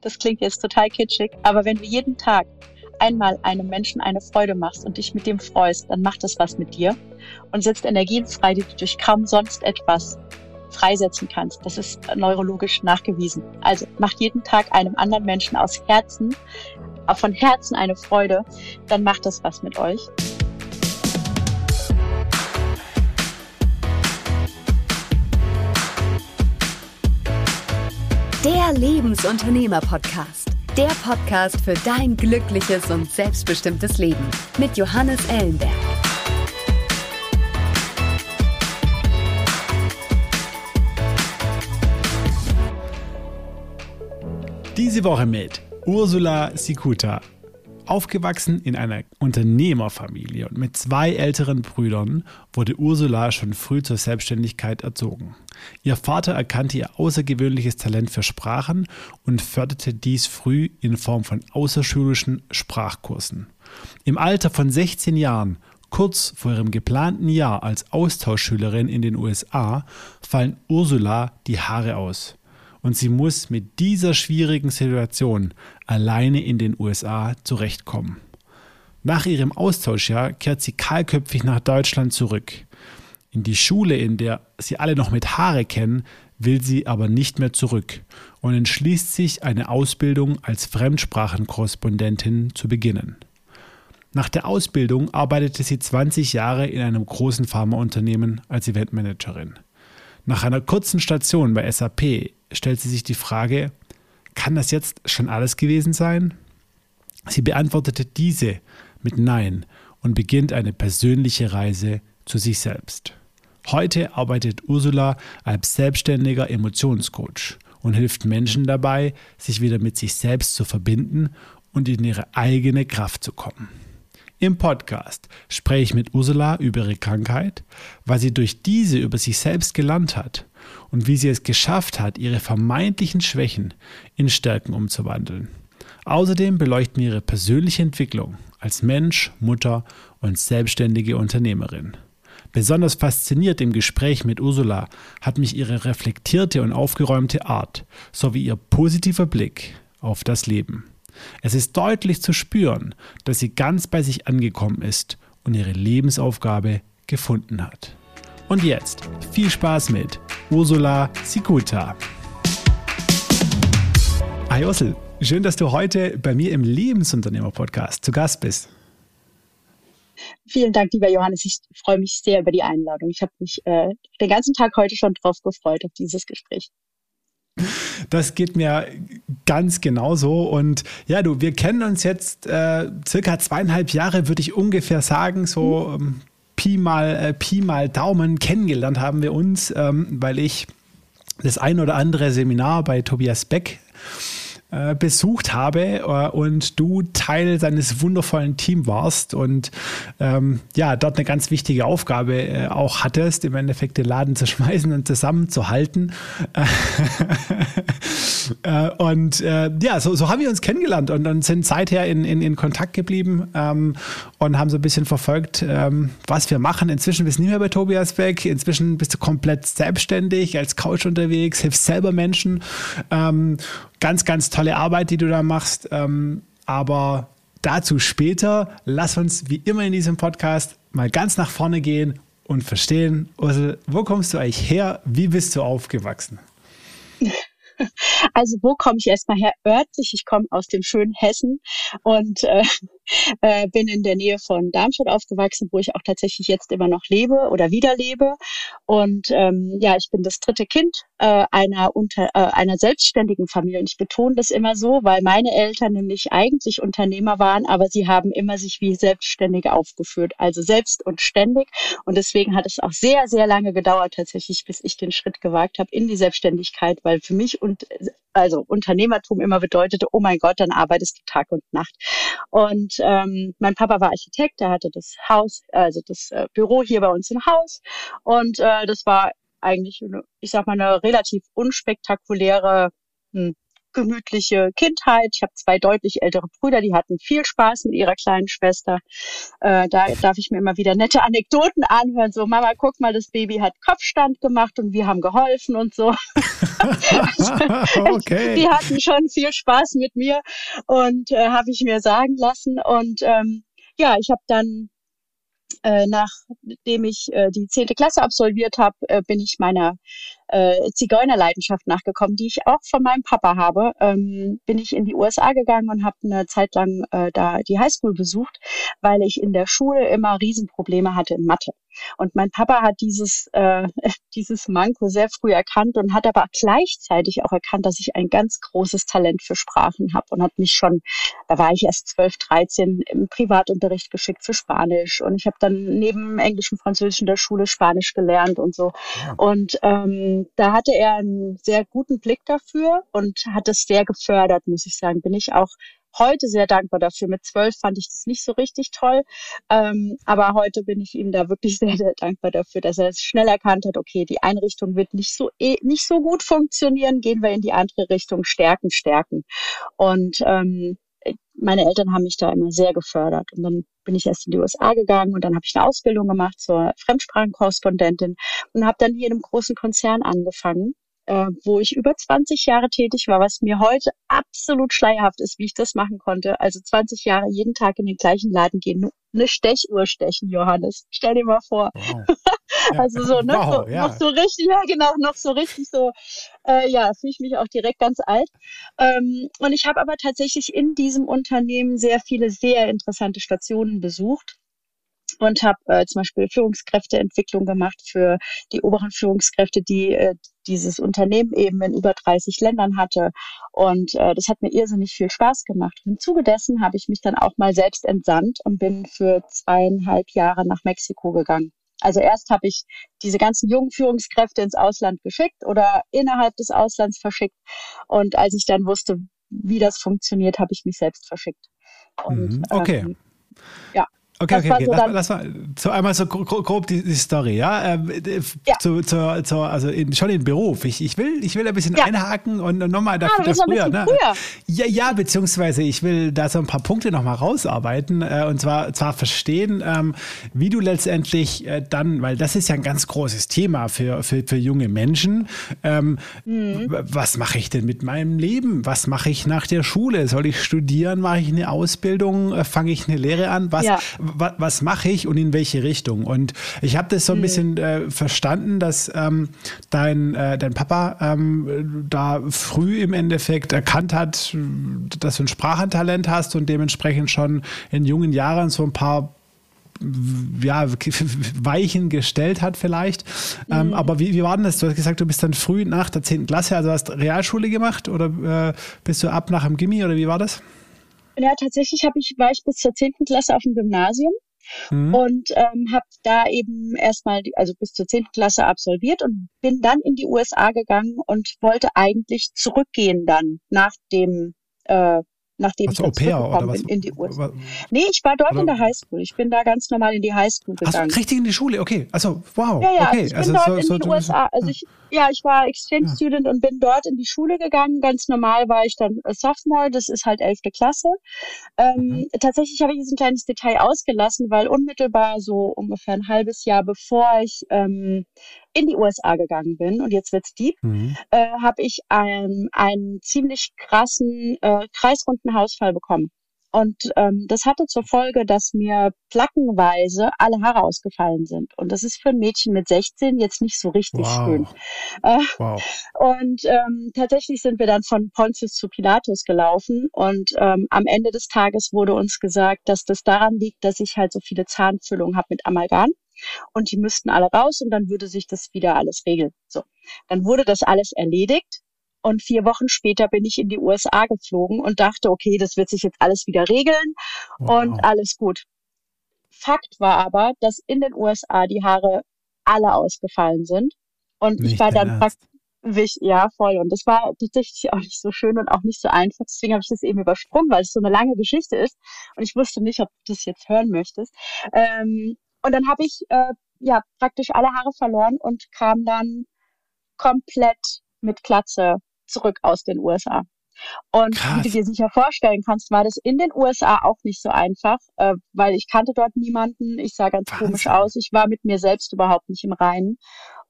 Das klingt jetzt total kitschig, aber wenn du jeden Tag einmal einem Menschen eine Freude machst und dich mit dem freust, dann macht das was mit dir und setzt Energien frei, die du durch kaum sonst etwas freisetzen kannst. Das ist neurologisch nachgewiesen. Also macht jeden Tag einem anderen Menschen aus Herzen, von Herzen eine Freude, dann macht das was mit euch. Der Lebensunternehmer-Podcast. Der Podcast für dein glückliches und selbstbestimmtes Leben mit Johannes Ellenberg. Diese Woche mit Ursula Sikuta. Aufgewachsen in einer Unternehmerfamilie und mit zwei älteren Brüdern wurde Ursula schon früh zur Selbstständigkeit erzogen. Ihr Vater erkannte ihr außergewöhnliches Talent für Sprachen und förderte dies früh in Form von außerschulischen Sprachkursen. Im Alter von 16 Jahren Kurz vor ihrem geplanten Jahr als Austauschschülerin in den USA fallen Ursula die Haare aus und sie muss mit dieser schwierigen Situation alleine in den USA zurechtkommen. Nach ihrem Austauschjahr kehrt sie kahlköpfig nach Deutschland zurück. In die Schule, in der sie alle noch mit Haare kennen, will sie aber nicht mehr zurück und entschließt sich, eine Ausbildung als Fremdsprachenkorrespondentin zu beginnen. Nach der Ausbildung arbeitete sie 20 Jahre in einem großen Pharmaunternehmen als Eventmanagerin. Nach einer kurzen Station bei SAP stellt sie sich die Frage, kann das jetzt schon alles gewesen sein? Sie beantwortete diese mit Nein und beginnt eine persönliche Reise zu sich selbst. Heute arbeitet Ursula als selbstständiger Emotionscoach und hilft Menschen dabei, sich wieder mit sich selbst zu verbinden und in ihre eigene Kraft zu kommen. Im Podcast spreche ich mit Ursula über ihre Krankheit, was sie durch diese über sich selbst gelernt hat und wie sie es geschafft hat, ihre vermeintlichen Schwächen in Stärken umzuwandeln. Außerdem beleuchten wir ihre persönliche Entwicklung als Mensch, Mutter und selbstständige Unternehmerin. Besonders fasziniert im Gespräch mit Ursula hat mich ihre reflektierte und aufgeräumte Art sowie ihr positiver Blick auf das Leben. Es ist deutlich zu spüren, dass sie ganz bei sich angekommen ist und ihre Lebensaufgabe gefunden hat. Und jetzt viel Spaß mit Ursula Sikuta. Hi Ursel, schön, dass du heute bei mir im Lebensunternehmer-Podcast zu Gast bist. Vielen Dank, lieber Johannes. Ich freue mich sehr über die Einladung. Ich habe mich äh, den ganzen Tag heute schon drauf gefreut, auf dieses Gespräch. Das geht mir ganz genauso. Und ja, du, wir kennen uns jetzt äh, circa zweieinhalb Jahre, würde ich ungefähr sagen, so ähm, Pi, mal, äh, Pi mal Daumen kennengelernt haben wir uns, ähm, weil ich das ein oder andere Seminar bei Tobias Beck äh, besucht habe äh, und du Teil seines wundervollen Teams warst und ähm, ja, dort eine ganz wichtige Aufgabe äh, auch hattest, im Endeffekt den Laden zu schmeißen und zusammenzuhalten. äh, und ja, so, so haben wir uns kennengelernt und, und sind seither in, in, in Kontakt geblieben ähm, und haben so ein bisschen verfolgt, ähm, was wir machen. Inzwischen bist du nicht mehr bei Tobias Beck, inzwischen bist du komplett selbstständig als Coach unterwegs, hilfst selber Menschen ähm, ganz, ganz tolle Arbeit, die du da machst. Ähm, aber dazu später. Lass uns wie immer in diesem Podcast mal ganz nach vorne gehen und verstehen, Ursel, wo kommst du eigentlich her? Wie bist du aufgewachsen? Also wo komme ich erstmal her? Örtlich, ich komme aus dem schönen Hessen und äh, äh, bin in der Nähe von Darmstadt aufgewachsen, wo ich auch tatsächlich jetzt immer noch lebe oder wieder lebe. Und ähm, ja, ich bin das dritte Kind äh, einer unter äh, einer selbstständigen Familie. Und ich betone das immer so, weil meine Eltern nämlich eigentlich Unternehmer waren, aber sie haben immer sich wie Selbstständige aufgeführt, also selbst und ständig. Und deswegen hat es auch sehr, sehr lange gedauert tatsächlich, bis ich den Schritt gewagt habe in die Selbstständigkeit, weil für mich und also Unternehmertum immer bedeutete, oh mein Gott, dann arbeitest du Tag und Nacht. Und ähm, mein Papa war Architekt, der hatte das Haus, also das äh, Büro hier bei uns im Haus. Und äh, das war eigentlich, ich sag mal, eine relativ unspektakuläre hm, gemütliche Kindheit. Ich habe zwei deutlich ältere Brüder, die hatten viel Spaß mit ihrer kleinen Schwester. Äh, da darf ich mir immer wieder nette Anekdoten anhören. So, Mama, guck mal, das Baby hat Kopfstand gemacht und wir haben geholfen und so. okay. Die hatten schon viel Spaß mit mir und äh, habe ich mir sagen lassen. Und ähm, ja, ich habe dann äh, nachdem ich äh, die zehnte Klasse absolviert habe, äh, bin ich meiner äh, Zigeunerleidenschaft nachgekommen, die ich auch von meinem Papa habe. Ähm, bin ich in die USA gegangen und habe eine Zeit lang äh, da die Highschool besucht, weil ich in der Schule immer Riesenprobleme hatte in Mathe. Und mein Papa hat dieses, äh, dieses Manko sehr früh erkannt und hat aber gleichzeitig auch erkannt, dass ich ein ganz großes Talent für Sprachen habe und hat mich schon, da war ich erst 12, 13, im Privatunterricht geschickt für Spanisch. Und ich habe dann neben Englisch und Französisch in der Schule Spanisch gelernt und so. Ja. Und ähm, da hatte er einen sehr guten Blick dafür und hat es sehr gefördert, muss ich sagen. Bin ich auch heute sehr dankbar dafür. Mit zwölf fand ich das nicht so richtig toll, ähm, aber heute bin ich ihm da wirklich sehr, sehr dankbar dafür, dass er schnell erkannt hat, okay, die Einrichtung wird nicht so eh, nicht so gut funktionieren, gehen wir in die andere Richtung, stärken, stärken. Und ähm, meine Eltern haben mich da immer sehr gefördert. Und dann bin ich erst in die USA gegangen und dann habe ich eine Ausbildung gemacht zur Fremdsprachenkorrespondentin und habe dann hier in einem großen Konzern angefangen äh, wo ich über 20 Jahre tätig war, was mir heute absolut schleierhaft ist, wie ich das machen konnte. Also 20 Jahre jeden Tag in den gleichen Laden gehen, eine Stechuhr stechen, Johannes. Stell dir mal vor. Wow. Also so, ne? Wow, so, ja. Noch so richtig, ja genau, noch so richtig so, äh, ja, fühle ich mich auch direkt ganz alt. Ähm, und ich habe aber tatsächlich in diesem Unternehmen sehr viele sehr interessante Stationen besucht und habe äh, zum Beispiel Führungskräfteentwicklung gemacht für die oberen Führungskräfte, die äh, dieses Unternehmen eben in über 30 Ländern hatte. Und äh, das hat mir irrsinnig viel Spaß gemacht. Und Im Zuge dessen habe ich mich dann auch mal selbst entsandt und bin für zweieinhalb Jahre nach Mexiko gegangen. Also erst habe ich diese ganzen jungen Führungskräfte ins Ausland geschickt oder innerhalb des Auslands verschickt. Und als ich dann wusste, wie das funktioniert, habe ich mich selbst verschickt. Und, mhm. okay. Ähm, ja. Okay, okay, okay. So lass, lass, mal so einmal so grob die, die Story, ja? Ähm, ja. Zu, zu, zu, also in, schon in Beruf. Ich, ich, will, ich will ein bisschen ja. einhaken und nochmal dafür ah, das früher, ne? früher. Ja, ja, beziehungsweise ich will da so ein paar Punkte nochmal rausarbeiten äh, und zwar, zwar verstehen, ähm, wie du letztendlich äh, dann, weil das ist ja ein ganz großes Thema für, für, für junge Menschen. Ähm, mhm. Was mache ich denn mit meinem Leben? Was mache ich nach der Schule? Soll ich studieren? Mache ich eine Ausbildung? Äh, Fange ich eine Lehre an? Was, ja was, mache ich und in welche Richtung? Und ich habe das so ein mhm. bisschen äh, verstanden, dass ähm, dein, äh, dein Papa ähm, da früh im Endeffekt erkannt hat, dass du ein Sprachentalent hast und dementsprechend schon in jungen Jahren so ein paar ja, Weichen gestellt hat vielleicht. Ähm, mhm. Ähm, aber wie, wie war denn das? Du hast gesagt, du bist dann früh nach der 10. Klasse, also hast Realschule gemacht oder äh, bist du ab nach dem Gimmi oder wie war das? Ja, tatsächlich habe ich, war ich bis zur zehnten Klasse auf dem Gymnasium mhm. und ähm, habe da eben erstmal, also bis zur zehnten Klasse absolviert und bin dann in die USA gegangen und wollte eigentlich zurückgehen dann nach dem äh, nachdem also ich oder was? In, die USA. Nee, ich war dort oder? in der Highschool. Ich bin da ganz normal in die Highschool gegangen. Ach, richtig in die Schule, okay. Also, wow. Ja, ja, okay. ich bin also, dort so, in so, die so, USA. Also ich, ja, ich war Exchange ja. Student und bin dort in die Schule gegangen. Ganz normal war ich dann Sophomore, das ist halt elfte Klasse. Ähm, mhm. Tatsächlich habe ich jetzt ein kleines Detail ausgelassen, weil unmittelbar so ungefähr ein halbes Jahr bevor ich ähm, in die USA gegangen bin, und jetzt wird's deep, mhm. äh, habe ich ähm, einen ziemlich krassen äh, kreisrunden Hausfall bekommen. Und ähm, das hatte zur Folge, dass mir plackenweise alle Haare ausgefallen sind. Und das ist für ein Mädchen mit 16 jetzt nicht so richtig wow. schön. Äh, wow. Und ähm, tatsächlich sind wir dann von Pontius zu Pilatus gelaufen. Und ähm, am Ende des Tages wurde uns gesagt, dass das daran liegt, dass ich halt so viele Zahnfüllungen habe mit Amalgam und die müssten alle raus und dann würde sich das wieder alles regeln. So, dann wurde das alles erledigt und vier Wochen später bin ich in die USA geflogen und dachte, okay, das wird sich jetzt alles wieder regeln wow. und alles gut. Fakt war aber, dass in den USA die Haare alle ausgefallen sind und nicht ich war dann praktisch ja, voll. Und das war tatsächlich auch nicht so schön und auch nicht so einfach. Deswegen habe ich das eben übersprungen, weil es so eine lange Geschichte ist. Und ich wusste nicht, ob du das jetzt hören möchtest. Ähm, und dann habe ich äh, ja praktisch alle Haare verloren und kam dann komplett mit Klatze zurück aus den USA. Und Krass. wie du dir sicher vorstellen kannst, war das in den USA auch nicht so einfach, äh, weil ich kannte dort niemanden. Ich sah ganz Wahnsinn. komisch aus. Ich war mit mir selbst überhaupt nicht im Reinen.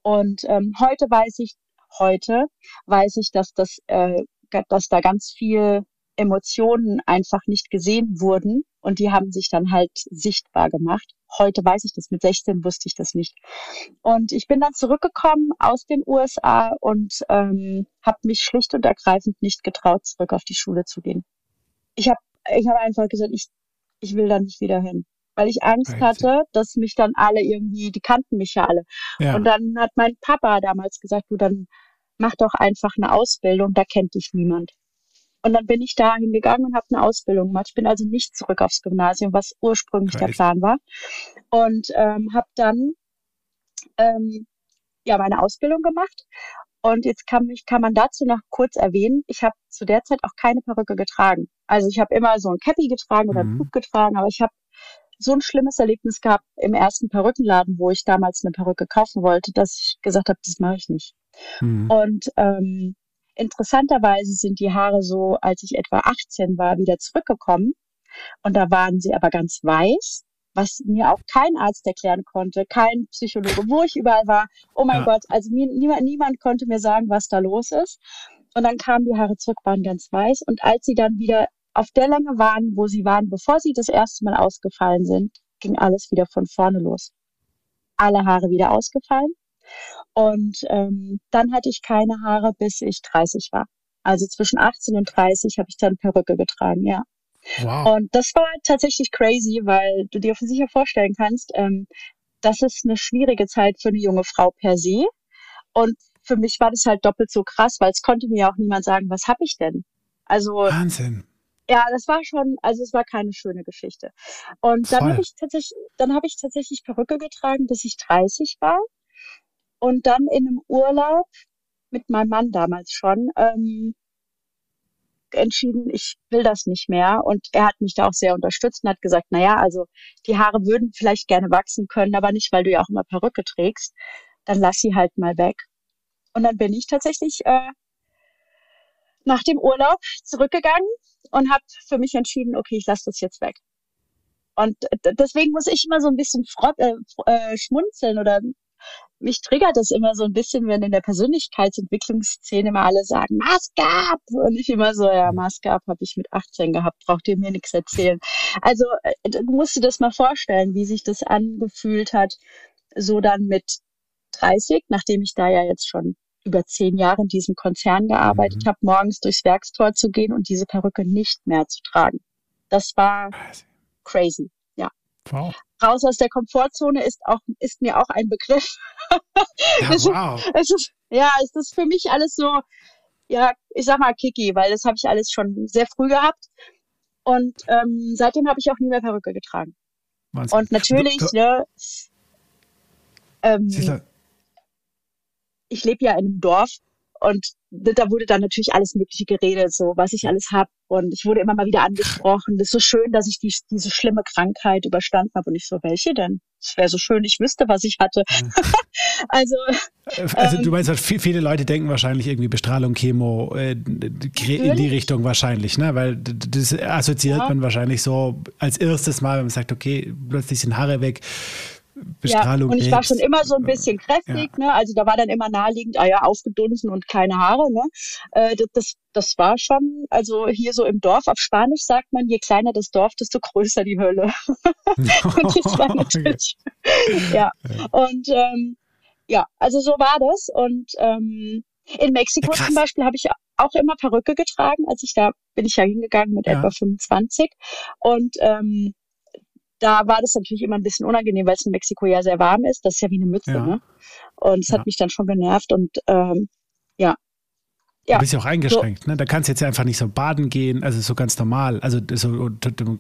Und ähm, heute weiß ich, heute weiß ich, dass das, äh, dass da ganz viel Emotionen einfach nicht gesehen wurden und die haben sich dann halt sichtbar gemacht. Heute weiß ich das, mit 16 wusste ich das nicht. Und ich bin dann zurückgekommen aus den USA und ähm, habe mich schlicht und ergreifend nicht getraut, zurück auf die Schule zu gehen. Ich habe ich hab einfach gesagt, ich, ich will da nicht wieder hin weil ich Angst hatte, dass mich dann alle irgendwie, die kannten mich ja alle. Ja. Und dann hat mein Papa damals gesagt, du dann mach doch einfach eine Ausbildung, da kennt dich niemand. Und dann bin ich da hingegangen und habe eine Ausbildung gemacht. Ich bin also nicht zurück aufs Gymnasium, was ursprünglich Crazy. der Plan war. Und ähm, habe dann ähm, ja meine Ausbildung gemacht. Und jetzt kann, mich, kann man dazu noch kurz erwähnen, ich habe zu der Zeit auch keine Perücke getragen. Also ich habe immer so ein Cappy getragen oder mhm. ein Hut getragen, aber ich habe so ein schlimmes Erlebnis gehabt im ersten Perückenladen, wo ich damals eine Perücke kaufen wollte, dass ich gesagt habe, das mache ich nicht. Mhm. Und ähm, Interessanterweise sind die Haare so, als ich etwa 18 war, wieder zurückgekommen. Und da waren sie aber ganz weiß, was mir auch kein Arzt erklären konnte, kein Psychologe, wo ich überall war. Oh mein ja. Gott, also mir, niemand, niemand konnte mir sagen, was da los ist. Und dann kamen die Haare zurück, waren ganz weiß. Und als sie dann wieder auf der Länge waren, wo sie waren, bevor sie das erste Mal ausgefallen sind, ging alles wieder von vorne los. Alle Haare wieder ausgefallen. Und ähm, dann hatte ich keine Haare, bis ich 30 war. Also zwischen 18 und 30 habe ich dann Perücke getragen, ja. Wow. Und das war tatsächlich crazy, weil du dir sicher vorstellen kannst, ähm, das ist eine schwierige Zeit für eine junge Frau per se. Und für mich war das halt doppelt so krass, weil es konnte mir auch niemand sagen, was habe ich denn? Also Wahnsinn. Ja, das war schon, also es war keine schöne Geschichte. Und dann habe ich tatsächlich, dann habe ich tatsächlich Perücke getragen, bis ich 30 war und dann in einem Urlaub mit meinem Mann damals schon ähm, entschieden, ich will das nicht mehr. Und er hat mich da auch sehr unterstützt und hat gesagt, na ja, also die Haare würden vielleicht gerne wachsen können, aber nicht, weil du ja auch immer Perücke trägst. Dann lass sie halt mal weg. Und dann bin ich tatsächlich äh, nach dem Urlaub zurückgegangen und habe für mich entschieden, okay, ich lasse das jetzt weg. Und deswegen muss ich immer so ein bisschen äh, äh, schmunzeln oder mich triggert das immer so ein bisschen, wenn in der Persönlichkeitsentwicklungsszene immer alle sagen, Maske ab! Und ich immer so, ja, Maske ab habe ich mit 18 gehabt, braucht ihr mir nichts erzählen. Also äh, du musst dir das mal vorstellen, wie sich das angefühlt hat, so dann mit 30, nachdem ich da ja jetzt schon über zehn Jahre in diesem Konzern gearbeitet mhm. habe, morgens durchs Werkstor zu gehen und diese Perücke nicht mehr zu tragen. Das war crazy. Wow. Raus aus der Komfortzone ist auch, ist mir auch ein Begriff. Ja, wow. es ist, ja, es ist für mich alles so, ja, ich sag mal Kiki, weil das habe ich alles schon sehr früh gehabt. Und ähm, seitdem habe ich auch nie mehr Perücke getragen. Wahnsinn. Und natürlich, du, du, ne, ähm, ich lebe ja in einem Dorf und da wurde dann natürlich alles Mögliche geredet, so was ich alles hab. Und ich wurde immer mal wieder angesprochen. Das ist so schön, dass ich die, diese schlimme Krankheit überstanden habe. Und ich so, welche denn? Es wäre so schön, ich wüsste, was ich hatte. also, also ähm, du meinst, viele Leute denken wahrscheinlich irgendwie Bestrahlung, Chemo äh, in die Richtung wahrscheinlich, ne? Weil das assoziiert ja. man wahrscheinlich so als erstes Mal, wenn man sagt, okay, plötzlich sind Haare weg Bestrahlung. Ja, und ich war schon immer so ein bisschen kräftig, ja. ne? Also da war dann immer naheliegend, ah ja, aufgedunsen und keine Haare, ne? Äh, das, das, war schon, also hier so im Dorf, auf Spanisch sagt man, je kleiner das Dorf, desto größer die Hölle. und das war natürlich, ja. Und ähm, ja, also so war das. Und ähm, in Mexiko ja, zum Beispiel habe ich auch immer Perücke getragen. Als ich da bin ich ja hingegangen mit ja. etwa 25. Und ähm, da war das natürlich immer ein bisschen unangenehm, weil es in Mexiko ja sehr warm ist. Das ist ja wie eine Mütze, ja. ne? Und es ja. hat mich dann schon genervt und ähm, ja, ja. Du bist ja auch eingeschränkt, so. ne? Da kannst du jetzt einfach nicht so baden gehen, also so ganz normal. Also so,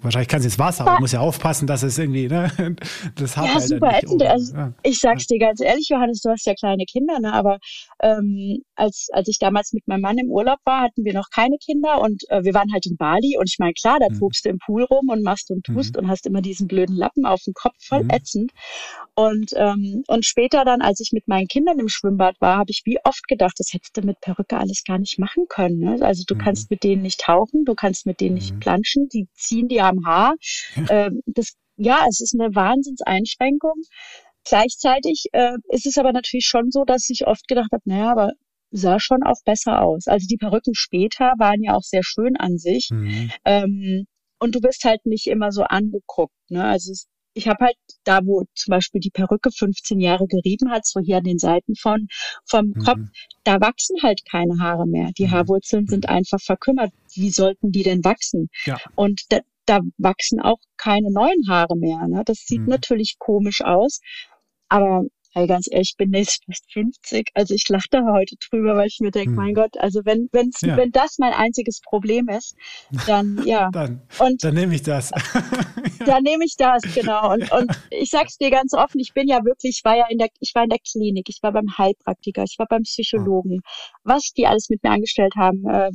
wahrscheinlich kannst du jetzt Wasser, aber du musst ja aufpassen, dass es irgendwie, ne? Das hat ja, halt super ätzend. Also, ja. Ich sag's dir ganz ehrlich, Johannes, du hast ja kleine Kinder, ne? Aber ähm, als, als ich damals mit meinem Mann im Urlaub war, hatten wir noch keine Kinder und äh, wir waren halt in Bali und ich meine, klar, da mhm. tobst du im Pool rum und machst und tust mhm. und hast immer diesen blöden Lappen auf dem Kopf, voll mhm. ätzend. Und, ähm, und später dann, als ich mit meinen Kindern im Schwimmbad war, habe ich wie oft gedacht, das hättest du mit Perücke alles gar nicht machen können. Ne? Also du mhm. kannst mit denen nicht tauchen, du kannst mit denen mhm. nicht planschen, die ziehen dir am Haar. Ja. Ähm, das, ja, es ist eine Wahnsinnseinschränkung. Gleichzeitig äh, ist es aber natürlich schon so, dass ich oft gedacht habe, naja, aber sah schon auch besser aus. Also die Perücken später waren ja auch sehr schön an sich. Mhm. Ähm, und du bist halt nicht immer so angeguckt. Ne? Also es, ich habe halt da, wo zum Beispiel die Perücke 15 Jahre gerieben hat, so hier an den Seiten von vom mhm. Kopf, da wachsen halt keine Haare mehr. Die mhm. Haarwurzeln sind mhm. einfach verkümmert. Wie sollten die denn wachsen? Ja. Und da, da wachsen auch keine neuen Haare mehr. Ne? Das sieht mhm. natürlich komisch aus. Aber Hey, ganz ehrlich, ich bin jetzt fast 50. Also ich lache da heute drüber, weil ich mir denke, hm. mein Gott, also wenn, wenn's, ja. wenn das mein einziges Problem ist, dann ja. dann, und dann nehme ich das. dann nehme ich das, genau. Und, und ich sag's dir ganz offen, ich bin ja wirklich, ich war ja in der, ich war in der Klinik, ich war beim Heilpraktiker, ich war beim Psychologen. Was die alles mit mir angestellt haben, äh,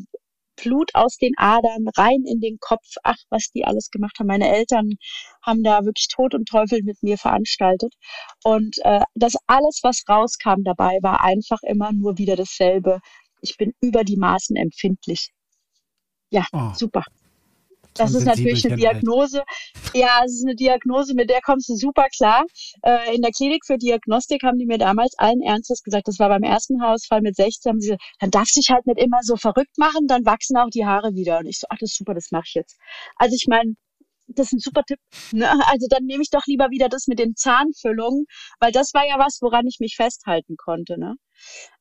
Blut aus den Adern rein in den Kopf. Ach, was die alles gemacht haben. Meine Eltern haben da wirklich Tod und Teufel mit mir veranstaltet. Und äh, das alles, was rauskam dabei, war einfach immer nur wieder dasselbe. Ich bin über die Maßen empfindlich. Ja, oh. super. Das ist natürlich eine Diagnose. Ja, es ist eine Diagnose, mit der kommst du super klar. Äh, in der Klinik für Diagnostik haben die mir damals allen Ernstes gesagt, das war beim ersten Haarausfall mit 16, haben sie gesagt, dann darfst du dich halt nicht immer so verrückt machen, dann wachsen auch die Haare wieder. Und ich so, ach, das ist super, das mache ich jetzt. Also ich meine, das ist ein super Tipp. Ne? Also dann nehme ich doch lieber wieder das mit den Zahnfüllungen, weil das war ja was, woran ich mich festhalten konnte. Ne?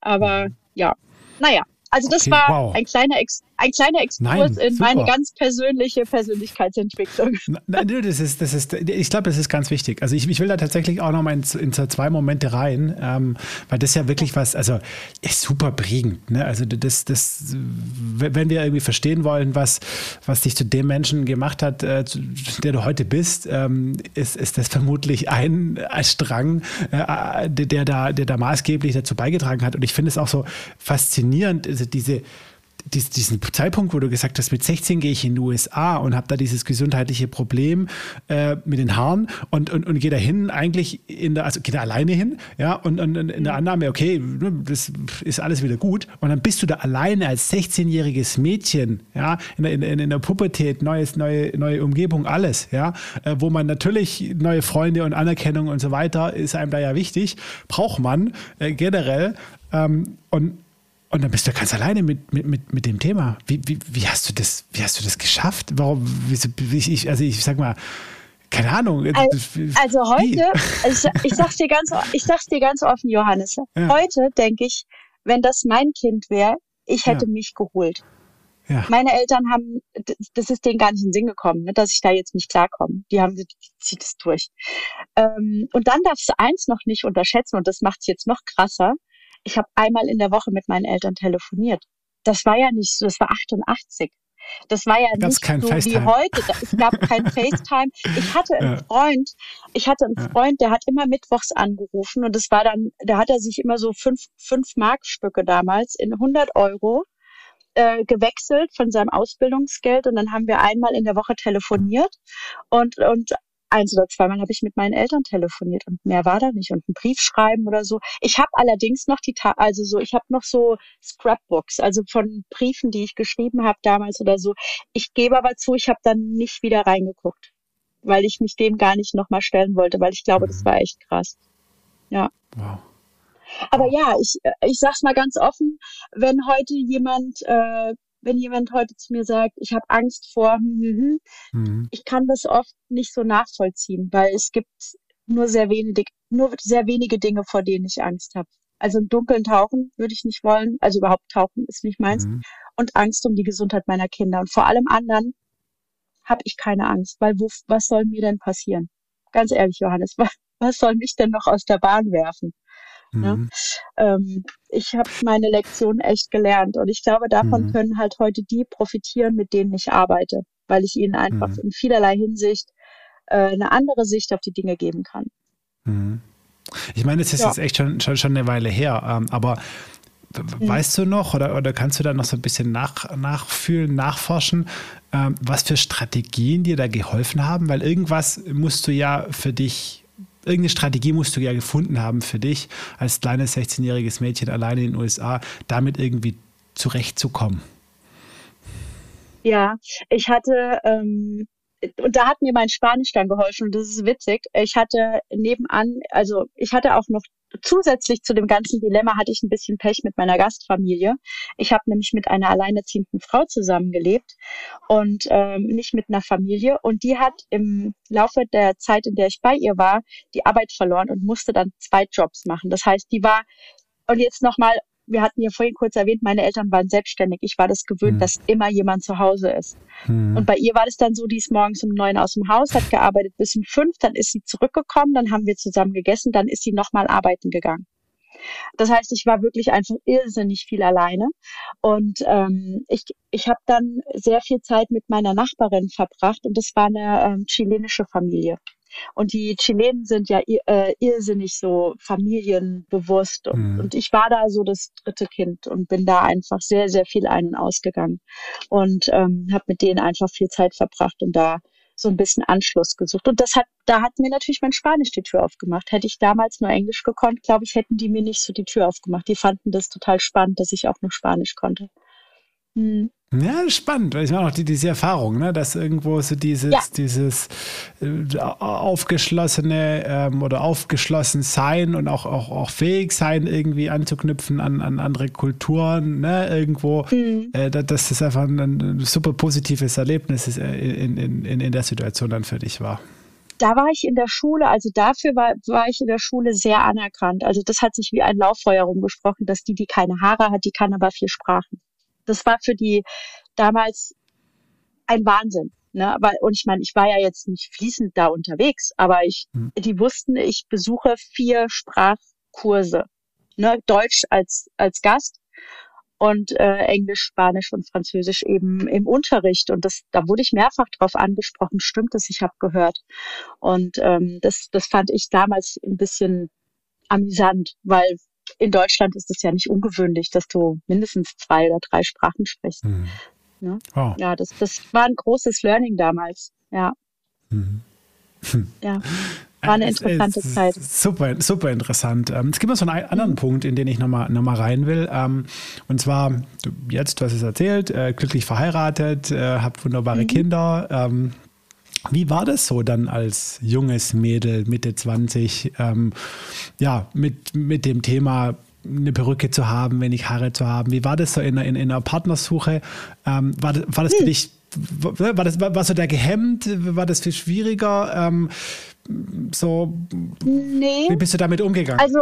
Aber mhm. ja, naja, also das okay, war wow. ein kleiner Ex ein kleiner Exkurs in super. meine ganz persönliche Persönlichkeitsentwicklung. Nein, das ist, das ist, ich glaube, das ist ganz wichtig. Also ich, ich will da tatsächlich auch noch mal in, in zwei Momente rein, ähm, weil das ja wirklich was, also ist super prägend. Ne? Also das, das, wenn wir irgendwie verstehen wollen, was, was dich zu dem Menschen gemacht hat, äh, der du heute bist, ähm, ist, ist das vermutlich ein, ein Strang, äh, der, da, der da maßgeblich dazu beigetragen hat. Und ich finde es auch so faszinierend, also diese diesen Zeitpunkt, wo du gesagt hast, mit 16 gehe ich in die USA und habe da dieses gesundheitliche Problem äh, mit den Haaren und, und, und gehe da hin, eigentlich in der, also gehe da alleine hin, ja, und, und in der Annahme, okay, ne, das ist alles wieder gut. Und dann bist du da alleine als 16-jähriges Mädchen, ja, in der, in, in der Pubertät, neues, neue, neue Umgebung, alles, ja, äh, wo man natürlich neue Freunde und Anerkennung und so weiter, ist einem da ja wichtig, braucht man äh, generell. Ähm, und und dann bist du ganz alleine mit, mit, mit, mit dem Thema. Wie, wie, wie, hast du das, wie hast du das geschafft? Warum, ich, also ich sag mal, keine Ahnung. Also, also heute, also ich, ich, sag's dir ganz, ich sag's dir ganz offen, Johannes. Ja. Heute denke ich, wenn das mein Kind wäre, ich hätte ja. mich geholt. Ja. Meine Eltern haben, das ist denen gar nicht in den Sinn gekommen, ne, dass ich da jetzt nicht klarkomme. Die haben, die zieht es durch. Ähm, und dann darfst du eins noch nicht unterschätzen, und das macht es jetzt noch krasser ich habe einmal in der Woche mit meinen Eltern telefoniert. Das war ja nicht so, das war 88. Das war ja nicht so FaceTime. wie heute. Es gab kein FaceTime. Ich hatte einen. Freund, ich hatte einen Freund, der hat immer mittwochs angerufen und es war dann, da hat er sich immer so fünf, fünf Markstücke damals in 100 Euro äh, gewechselt von seinem Ausbildungsgeld und dann haben wir einmal in der Woche telefoniert und, und eins oder zweimal habe ich mit meinen Eltern telefoniert und mehr war da nicht und einen Brief schreiben oder so. Ich habe allerdings noch die, Ta also so, ich habe noch so Scrapbooks, also von Briefen, die ich geschrieben habe damals oder so. Ich gebe aber zu, ich habe dann nicht wieder reingeguckt, weil ich mich dem gar nicht nochmal stellen wollte, weil ich glaube, das mhm. war echt krass. Ja. Wow. Aber ja, ich, ich sag's mal ganz offen, wenn heute jemand äh, wenn jemand heute zu mir sagt, ich habe Angst vor, hm, hm, hm, mhm. ich kann das oft nicht so nachvollziehen, weil es gibt nur sehr wenige, nur sehr wenige Dinge, vor denen ich Angst habe. Also im Dunkeln tauchen würde ich nicht wollen, also überhaupt tauchen ist nicht meins. Mhm. Und Angst um die Gesundheit meiner Kinder. Und vor allem anderen habe ich keine Angst, weil wo, was soll mir denn passieren? Ganz ehrlich, Johannes, was, was soll mich denn noch aus der Bahn werfen? Ne? Mhm. Ähm, ich habe meine Lektion echt gelernt und ich glaube, davon mhm. können halt heute die profitieren, mit denen ich arbeite, weil ich ihnen einfach mhm. in vielerlei Hinsicht äh, eine andere Sicht auf die Dinge geben kann. Mhm. Ich meine, es ist ja. jetzt echt schon, schon, schon eine Weile her, ähm, aber mhm. Weißt du noch oder, oder kannst du da noch so ein bisschen nach, nachfühlen, nachforschen, ähm, was für Strategien dir da geholfen haben? Weil irgendwas musst du ja für dich irgendeine Strategie musst du ja gefunden haben für dich als kleines 16-jähriges Mädchen alleine in den USA, damit irgendwie zurechtzukommen. Ja, ich hatte, ähm, und da hat mir mein Spanisch dann geholfen und das ist witzig. Ich hatte nebenan, also ich hatte auch noch zusätzlich zu dem ganzen Dilemma hatte ich ein bisschen Pech mit meiner Gastfamilie. Ich habe nämlich mit einer alleinerziehenden Frau zusammengelebt und ähm, nicht mit einer Familie. Und die hat im Laufe der Zeit, in der ich bei ihr war, die Arbeit verloren und musste dann zwei Jobs machen. Das heißt, die war und jetzt nochmal wir hatten ja vorhin kurz erwähnt, meine Eltern waren selbstständig. Ich war das gewöhnt, hm. dass immer jemand zu Hause ist. Hm. Und bei ihr war das dann so, die ist morgens um neun aus dem Haus, hat gearbeitet bis um fünf, dann ist sie zurückgekommen, dann haben wir zusammen gegessen, dann ist sie nochmal arbeiten gegangen. Das heißt, ich war wirklich einfach irrsinnig viel alleine. Und ähm, ich, ich habe dann sehr viel Zeit mit meiner Nachbarin verbracht und das war eine ähm, chilenische Familie. Und die Chilenen sind ja äh, irrsinnig so familienbewusst. Und, mhm. und ich war da so das dritte Kind und bin da einfach sehr, sehr viel ein- und ausgegangen. Und ähm, habe mit denen einfach viel Zeit verbracht und da so ein bisschen Anschluss gesucht. Und das hat, da hat mir natürlich mein Spanisch die Tür aufgemacht. Hätte ich damals nur Englisch gekonnt, glaube ich, hätten die mir nicht so die Tür aufgemacht. Die fanden das total spannend, dass ich auch nur Spanisch konnte. Hm. Ja, spannend, weil ich meine auch die, diese Erfahrung, ne, dass irgendwo so dieses, ja. dieses äh, aufgeschlossene ähm, oder aufgeschlossen sein und auch, auch, auch fähig sein, irgendwie anzuknüpfen an, an andere Kulturen, ne, irgendwo, mhm. äh, dass das einfach ein, ein, super positives Erlebnis ist, äh, in, in, in, in der Situation dann für dich war da war ich in der Schule, also dafür war, war ich in der Schule sehr anerkannt. Also das hat sich wie ein Lauffeuer rumgesprochen, dass die, die keine Haare hat, die kann aber vier Sprachen das war für die damals ein Wahnsinn. Ne, aber, und ich meine, ich war ja jetzt nicht fließend da unterwegs, aber ich, mhm. die wussten, ich besuche vier Sprachkurse. Ne, Deutsch als, als Gast und äh, Englisch, Spanisch und Französisch eben im Unterricht. Und das, da wurde ich mehrfach drauf angesprochen, stimmt das, ich habe gehört. Und ähm, das, das fand ich damals ein bisschen amüsant, weil in Deutschland ist es ja nicht ungewöhnlich, dass du mindestens zwei oder drei Sprachen sprichst. Mhm. Ne? Wow. Ja, das, das war ein großes Learning damals. Ja. Mhm. Ja. War eine interessante es, es, Zeit. Super, super interessant. Ähm, es gibt noch so einen anderen mhm. Punkt, in den ich nochmal noch mal rein will. Ähm, und zwar, du, jetzt, du hast es erzählt, äh, glücklich verheiratet, äh, habt wunderbare mhm. Kinder. Wie war das so dann als junges Mädel, Mitte 20, ähm, ja, mit, mit dem Thema eine Perücke zu haben, wenig Haare zu haben? Wie war das so in, in, in einer Partnersuche? Ähm, war, das, war das für hm. dich, war das, war, warst du da gehemmt? War das viel schwieriger? Ähm, so, nee. Wie bist du damit umgegangen? Also,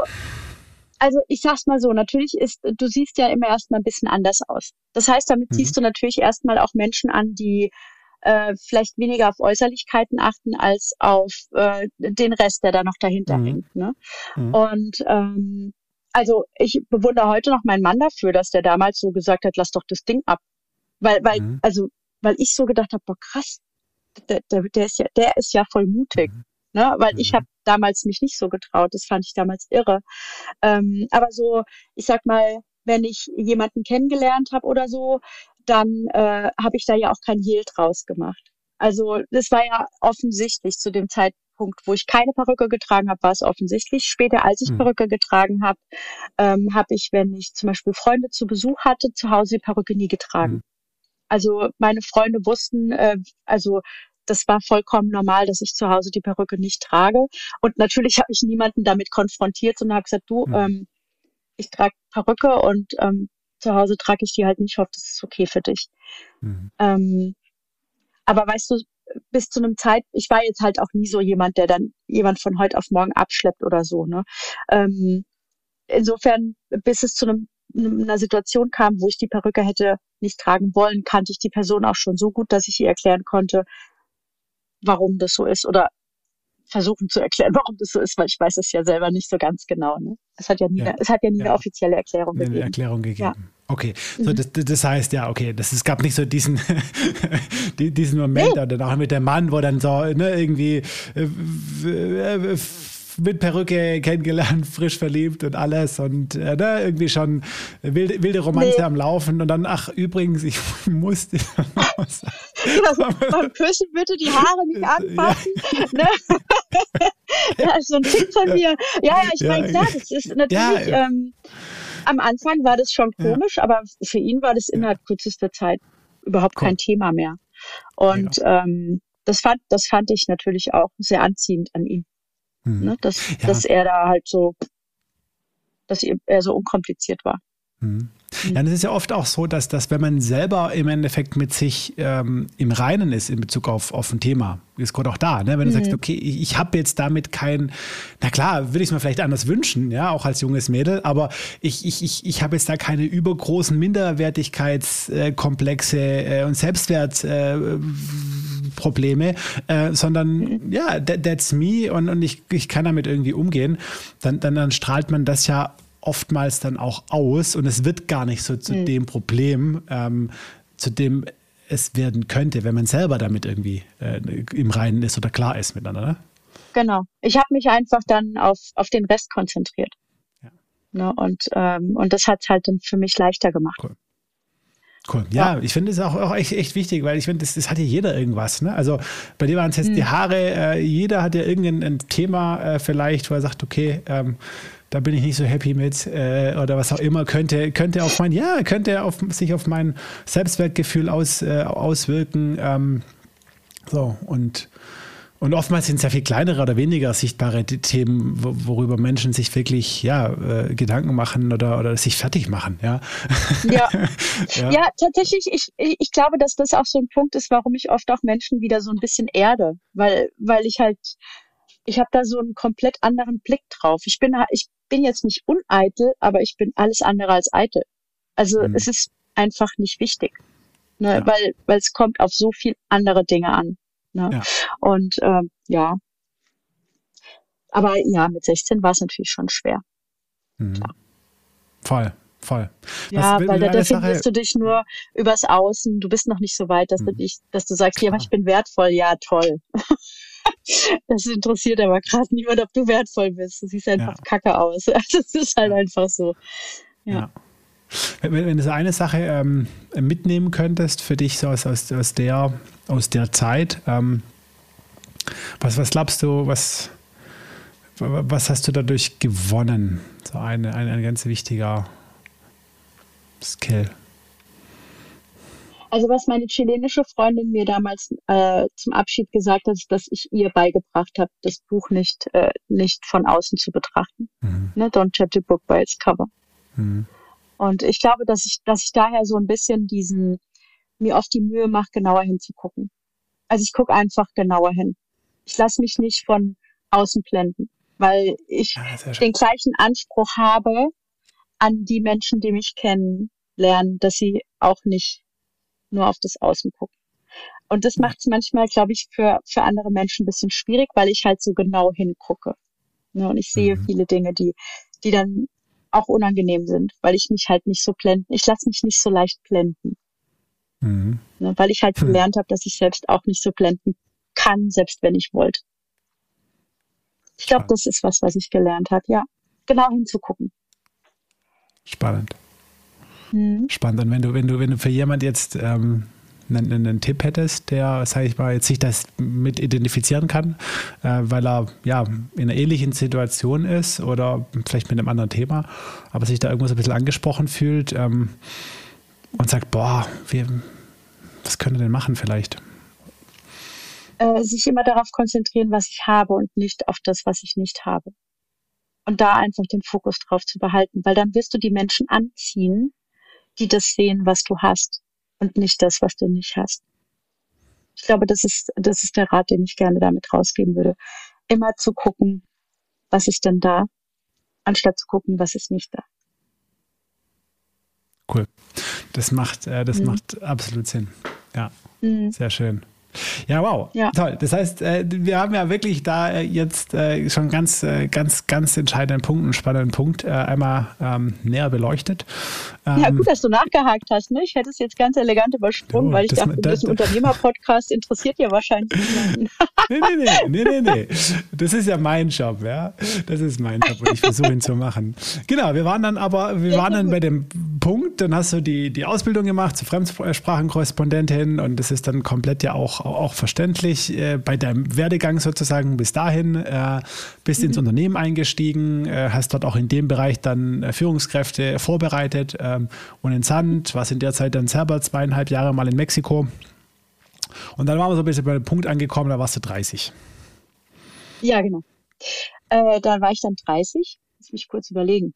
also ich sag's mal so, natürlich ist, du siehst ja immer erstmal ein bisschen anders aus. Das heißt, damit mhm. siehst du natürlich erstmal auch Menschen an, die äh, vielleicht weniger auf Äußerlichkeiten achten als auf äh, den Rest, der da noch dahinter mhm. hängt. Ne? Mhm. Und ähm, also ich bewundere heute noch meinen Mann dafür, dass der damals so gesagt hat, lass doch das Ding ab. Weil, weil, mhm. also, weil ich so gedacht habe, boah, krass, der, der, der ist ja, der ist ja voll mutig. Mhm. Ne? Weil ich mhm. habe damals mich nicht so getraut. Das fand ich damals irre. Ähm, aber so, ich sag mal, wenn ich jemanden kennengelernt habe oder so, dann äh, habe ich da ja auch kein Hehl draus gemacht. Also das war ja offensichtlich zu dem Zeitpunkt, wo ich keine Perücke getragen habe, war es offensichtlich. Später, als ich mhm. Perücke getragen habe, ähm, habe ich, wenn ich zum Beispiel Freunde zu Besuch hatte, zu Hause die Perücke nie getragen. Mhm. Also meine Freunde wussten, äh, also das war vollkommen normal, dass ich zu Hause die Perücke nicht trage. Und natürlich habe ich niemanden damit konfrontiert, sondern habe gesagt, du, mhm. ähm, ich trage Perücke und ähm, zu Hause trage ich die halt nicht. Ich hoffe, das ist okay für dich. Mhm. Ähm, aber weißt du, bis zu einem Zeit, ich war jetzt halt auch nie so jemand, der dann jemand von heute auf morgen abschleppt oder so. Ne? Ähm, insofern, bis es zu einem, einer Situation kam, wo ich die Perücke hätte nicht tragen wollen, kannte ich die Person auch schon so gut, dass ich ihr erklären konnte, warum das so ist oder versuchen zu erklären, warum das so ist, weil ich weiß es ja selber nicht so ganz genau. Ne? Es hat ja nie, ja. es hat ja nie ja. eine offizielle Erklärung eine gegeben. Erklärung gegeben. Ja. Okay, so mhm. das, das heißt ja, okay, das, es gab nicht so diesen, diesen Moment, nee. dann auch mit dem Mann, wo dann so ne, irgendwie äh, mit Perücke kennengelernt, frisch verliebt und alles und äh, ne, irgendwie schon wilde, wilde Romanze nee. am Laufen und dann, ach übrigens, ich musste beim Küssen bitte die Haare nicht anfassen. Ja. Ne? ja, so ein Tipp von mir. Ja, ja, ich meine, klar, das ist natürlich, ja, ähm, am Anfang war das schon komisch, ja. aber für ihn war das innerhalb kürzester Zeit überhaupt cool. kein Thema mehr. Und ähm, das fand, das fand ich natürlich auch sehr anziehend an ihm. Hm. Ne? Dass, ja. dass er da halt so, dass er so unkompliziert war. Hm. Ja, und es ist ja oft auch so, dass, dass wenn man selber im Endeffekt mit sich ähm, im Reinen ist in Bezug auf, auf ein Thema, ist Gott auch da, ne? wenn du mhm. sagst, okay, ich, ich habe jetzt damit kein, na klar, würde ich es mir vielleicht anders wünschen, ja, auch als junges Mädel, aber ich, ich, ich, ich habe jetzt da keine übergroßen Minderwertigkeitskomplexe äh, und Selbstwertprobleme, äh, äh, sondern mhm. ja, that, that's me und, und ich, ich kann damit irgendwie umgehen, dann, dann, dann strahlt man das ja oftmals dann auch aus und es wird gar nicht so zu mhm. dem Problem, ähm, zu dem es werden könnte, wenn man selber damit irgendwie äh, im Reinen ist oder klar ist miteinander. Ne? Genau. Ich habe mich einfach dann auf, auf den Rest konzentriert. Ja. Ne, und, ähm, und das hat es halt dann für mich leichter gemacht. Cool. Cool. Ja, ja, ich finde es auch, auch echt, echt wichtig, weil ich finde, das, das hat ja jeder irgendwas. Ne? Also bei dir waren es jetzt mhm. die Haare, äh, jeder hat ja irgendein Thema äh, vielleicht, wo er sagt, okay, ähm, da bin ich nicht so happy mit äh, oder was auch immer, könnte, könnte auf mein, ja, könnte auf, sich auf mein Selbstwertgefühl aus, äh, auswirken. Ähm, so, und, und oftmals sind es ja viel kleinere oder weniger sichtbare Themen, worüber Menschen sich wirklich ja, äh, Gedanken machen oder, oder sich fertig machen. Ja, ja. ja. ja. tatsächlich, ich, ich glaube, dass das auch so ein Punkt ist, warum ich oft auch Menschen wieder so ein bisschen erde, weil, weil ich halt ich habe da so einen komplett anderen Blick drauf. Ich bin, ich bin jetzt nicht uneitel, aber ich bin alles andere als eitel. Also mhm. es ist einfach nicht wichtig, ne? Ja. weil weil es kommt auf so viel andere Dinge an. Ne? Ja. Und ähm, ja, aber ja, mit 16 war es natürlich schon schwer. Mhm. Voll. Voll. Ja, Was, weil da definierst du dich nur übers Außen. Du bist noch nicht so weit, dass mhm. du dich, dass du sagst, Klar. ja, ich bin wertvoll. Ja, toll. das interessiert aber gerade niemand, ob du wertvoll bist. Du siehst einfach ja. kacke aus. Das ist halt einfach so. Ja. ja. Wenn, wenn, du so eine Sache ähm, mitnehmen könntest für dich so aus, aus, aus, der, aus der Zeit, ähm, was, was glaubst du, was, was hast du dadurch gewonnen? So eine, ein, ein ganz wichtiger Skill. Also was meine chilenische Freundin mir damals äh, zum Abschied gesagt hat, ist, dass ich ihr beigebracht habe, das Buch nicht, äh, nicht von außen zu betrachten. Mhm. Ne? Don't judge a book by its cover. Mhm. Und ich glaube, dass ich, dass ich daher so ein bisschen diesen, mir oft die Mühe mache, genauer hinzugucken. Also ich gucke einfach genauer hin. Ich lasse mich nicht von außen blenden, weil ich ja, den gleichen Anspruch habe an die Menschen, die mich kennen, lernen, dass sie auch nicht nur auf das Außen gucken. Und das macht es manchmal, glaube ich, für, für andere Menschen ein bisschen schwierig, weil ich halt so genau hingucke. Ne, und ich sehe mhm. viele Dinge, die, die dann auch unangenehm sind, weil ich mich halt nicht so blenden, ich lasse mich nicht so leicht blenden. Mhm. Ne, weil ich halt hm. gelernt habe, dass ich selbst auch nicht so blenden kann, selbst wenn ich wollte. Ich glaube, das ist was, was ich gelernt habe, ja. Genau hinzugucken. Spannend. Mhm. Spannend. Und wenn du, wenn du, wenn du für jemand jetzt ähm, einen, einen, Tipp hättest, der, sage ich mal, jetzt sich das mit identifizieren kann, äh, weil er ja in einer ähnlichen Situation ist oder vielleicht mit einem anderen Thema, aber sich da irgendwas ein bisschen angesprochen fühlt ähm, und sagt, boah, wir, was können wir denn machen vielleicht? Äh, sich immer darauf konzentrieren, was ich habe und nicht auf das, was ich nicht habe. Und da einfach den Fokus drauf zu behalten, weil dann wirst du die Menschen anziehen, die das sehen, was du hast und nicht das, was du nicht hast. Ich glaube, das ist, das ist der Rat, den ich gerne damit rausgeben würde. Immer zu gucken, was ist denn da, anstatt zu gucken, was ist nicht da. Cool. Das macht, äh, das mhm. macht absolut Sinn. Ja, mhm. sehr schön. Ja, wow. Ja. Toll. Das heißt, äh, wir haben ja wirklich da äh, jetzt äh, schon ganz, ganz, ganz entscheidenden Punkt, einen spannenden Punkt einmal ähm, näher beleuchtet. ja, ähm, gut, dass du nachgehakt hast. Ne? Ich hätte es jetzt ganz elegant übersprungen, oh, weil ich das, dachte, das, das Unternehmer-Podcast interessiert ja wahrscheinlich niemanden. nee, nee, nee, nee, nee, nee. Das ist ja mein Job, ja. Das ist mein Job und ich versuche ihn zu machen. Genau, wir waren dann aber, wir waren dann bei dem Punkt, dann hast du die, die Ausbildung gemacht zur Fremdsprachenkorrespondentin und das ist dann komplett ja auch auch verständlich. Äh, bei deinem Werdegang sozusagen bis dahin äh, bist mhm. ins Unternehmen eingestiegen, äh, hast dort auch in dem Bereich dann äh, Führungskräfte vorbereitet ähm, und in Sand, warst in der Zeit dann selber zweieinhalb Jahre mal in Mexiko. Und dann waren wir so ein bisschen bei dem Punkt angekommen, da warst du 30. Ja, genau. Äh, dann war ich dann 30. Lass mich kurz überlegen.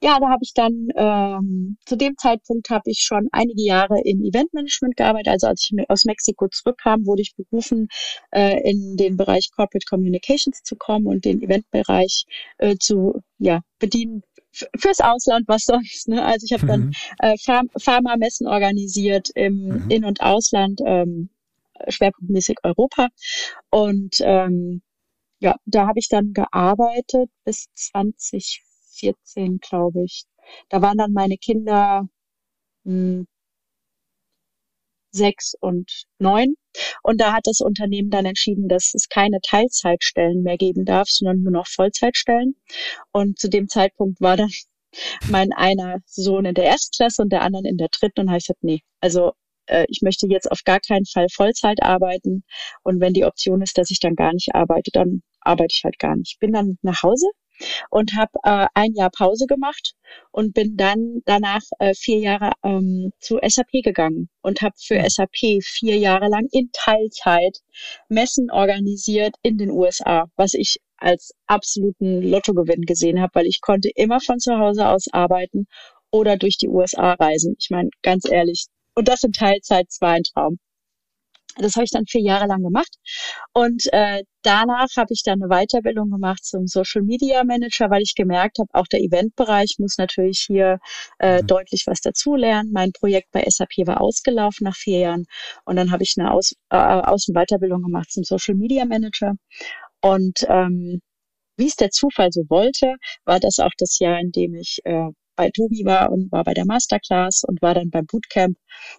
Ja, da habe ich dann, ähm, zu dem Zeitpunkt habe ich schon einige Jahre im Eventmanagement gearbeitet. Also als ich aus Mexiko zurückkam, wurde ich berufen, äh, in den Bereich Corporate Communications zu kommen und den Eventbereich äh, zu ja, bedienen fürs Ausland, was sonst. Ne? Also ich habe dann mhm. äh, Pharma-Messen organisiert im mhm. In- und Ausland, ähm, schwerpunktmäßig Europa. Und ähm, ja, da habe ich dann gearbeitet bis 2014, glaube ich. Da waren dann meine Kinder mh, hm, sechs und neun. Und da hat das Unternehmen dann entschieden, dass es keine Teilzeitstellen mehr geben darf, sondern nur noch Vollzeitstellen. Und zu dem Zeitpunkt war dann mein einer Sohn in der ersten Klasse und der andere in der dritten und habe ich nee, also äh, ich möchte jetzt auf gar keinen Fall Vollzeit arbeiten. Und wenn die Option ist, dass ich dann gar nicht arbeite, dann arbeite ich halt gar nicht. Bin dann nach Hause und habe äh, ein Jahr Pause gemacht und bin dann danach äh, vier Jahre ähm, zu SAP gegangen und habe für ja. SAP vier Jahre lang in Teilzeit Messen organisiert in den USA, was ich als absoluten Lottogewinn gesehen habe, weil ich konnte immer von zu Hause aus arbeiten oder durch die USA reisen. Ich meine, ganz ehrlich, und das in Teilzeit, war ein Traum. Das habe ich dann vier Jahre lang gemacht. Und äh, danach habe ich dann eine Weiterbildung gemacht zum Social Media Manager, weil ich gemerkt habe, auch der Eventbereich muss natürlich hier äh, mhm. deutlich was dazulernen. Mein Projekt bei SAP war ausgelaufen nach vier Jahren. Und dann habe ich eine Aus äh, Außen- Weiterbildung gemacht zum Social Media Manager. Und ähm, wie es der Zufall so wollte, war das auch das Jahr, in dem ich äh, bei Tobi war und war bei der Masterclass und war dann beim Bootcamp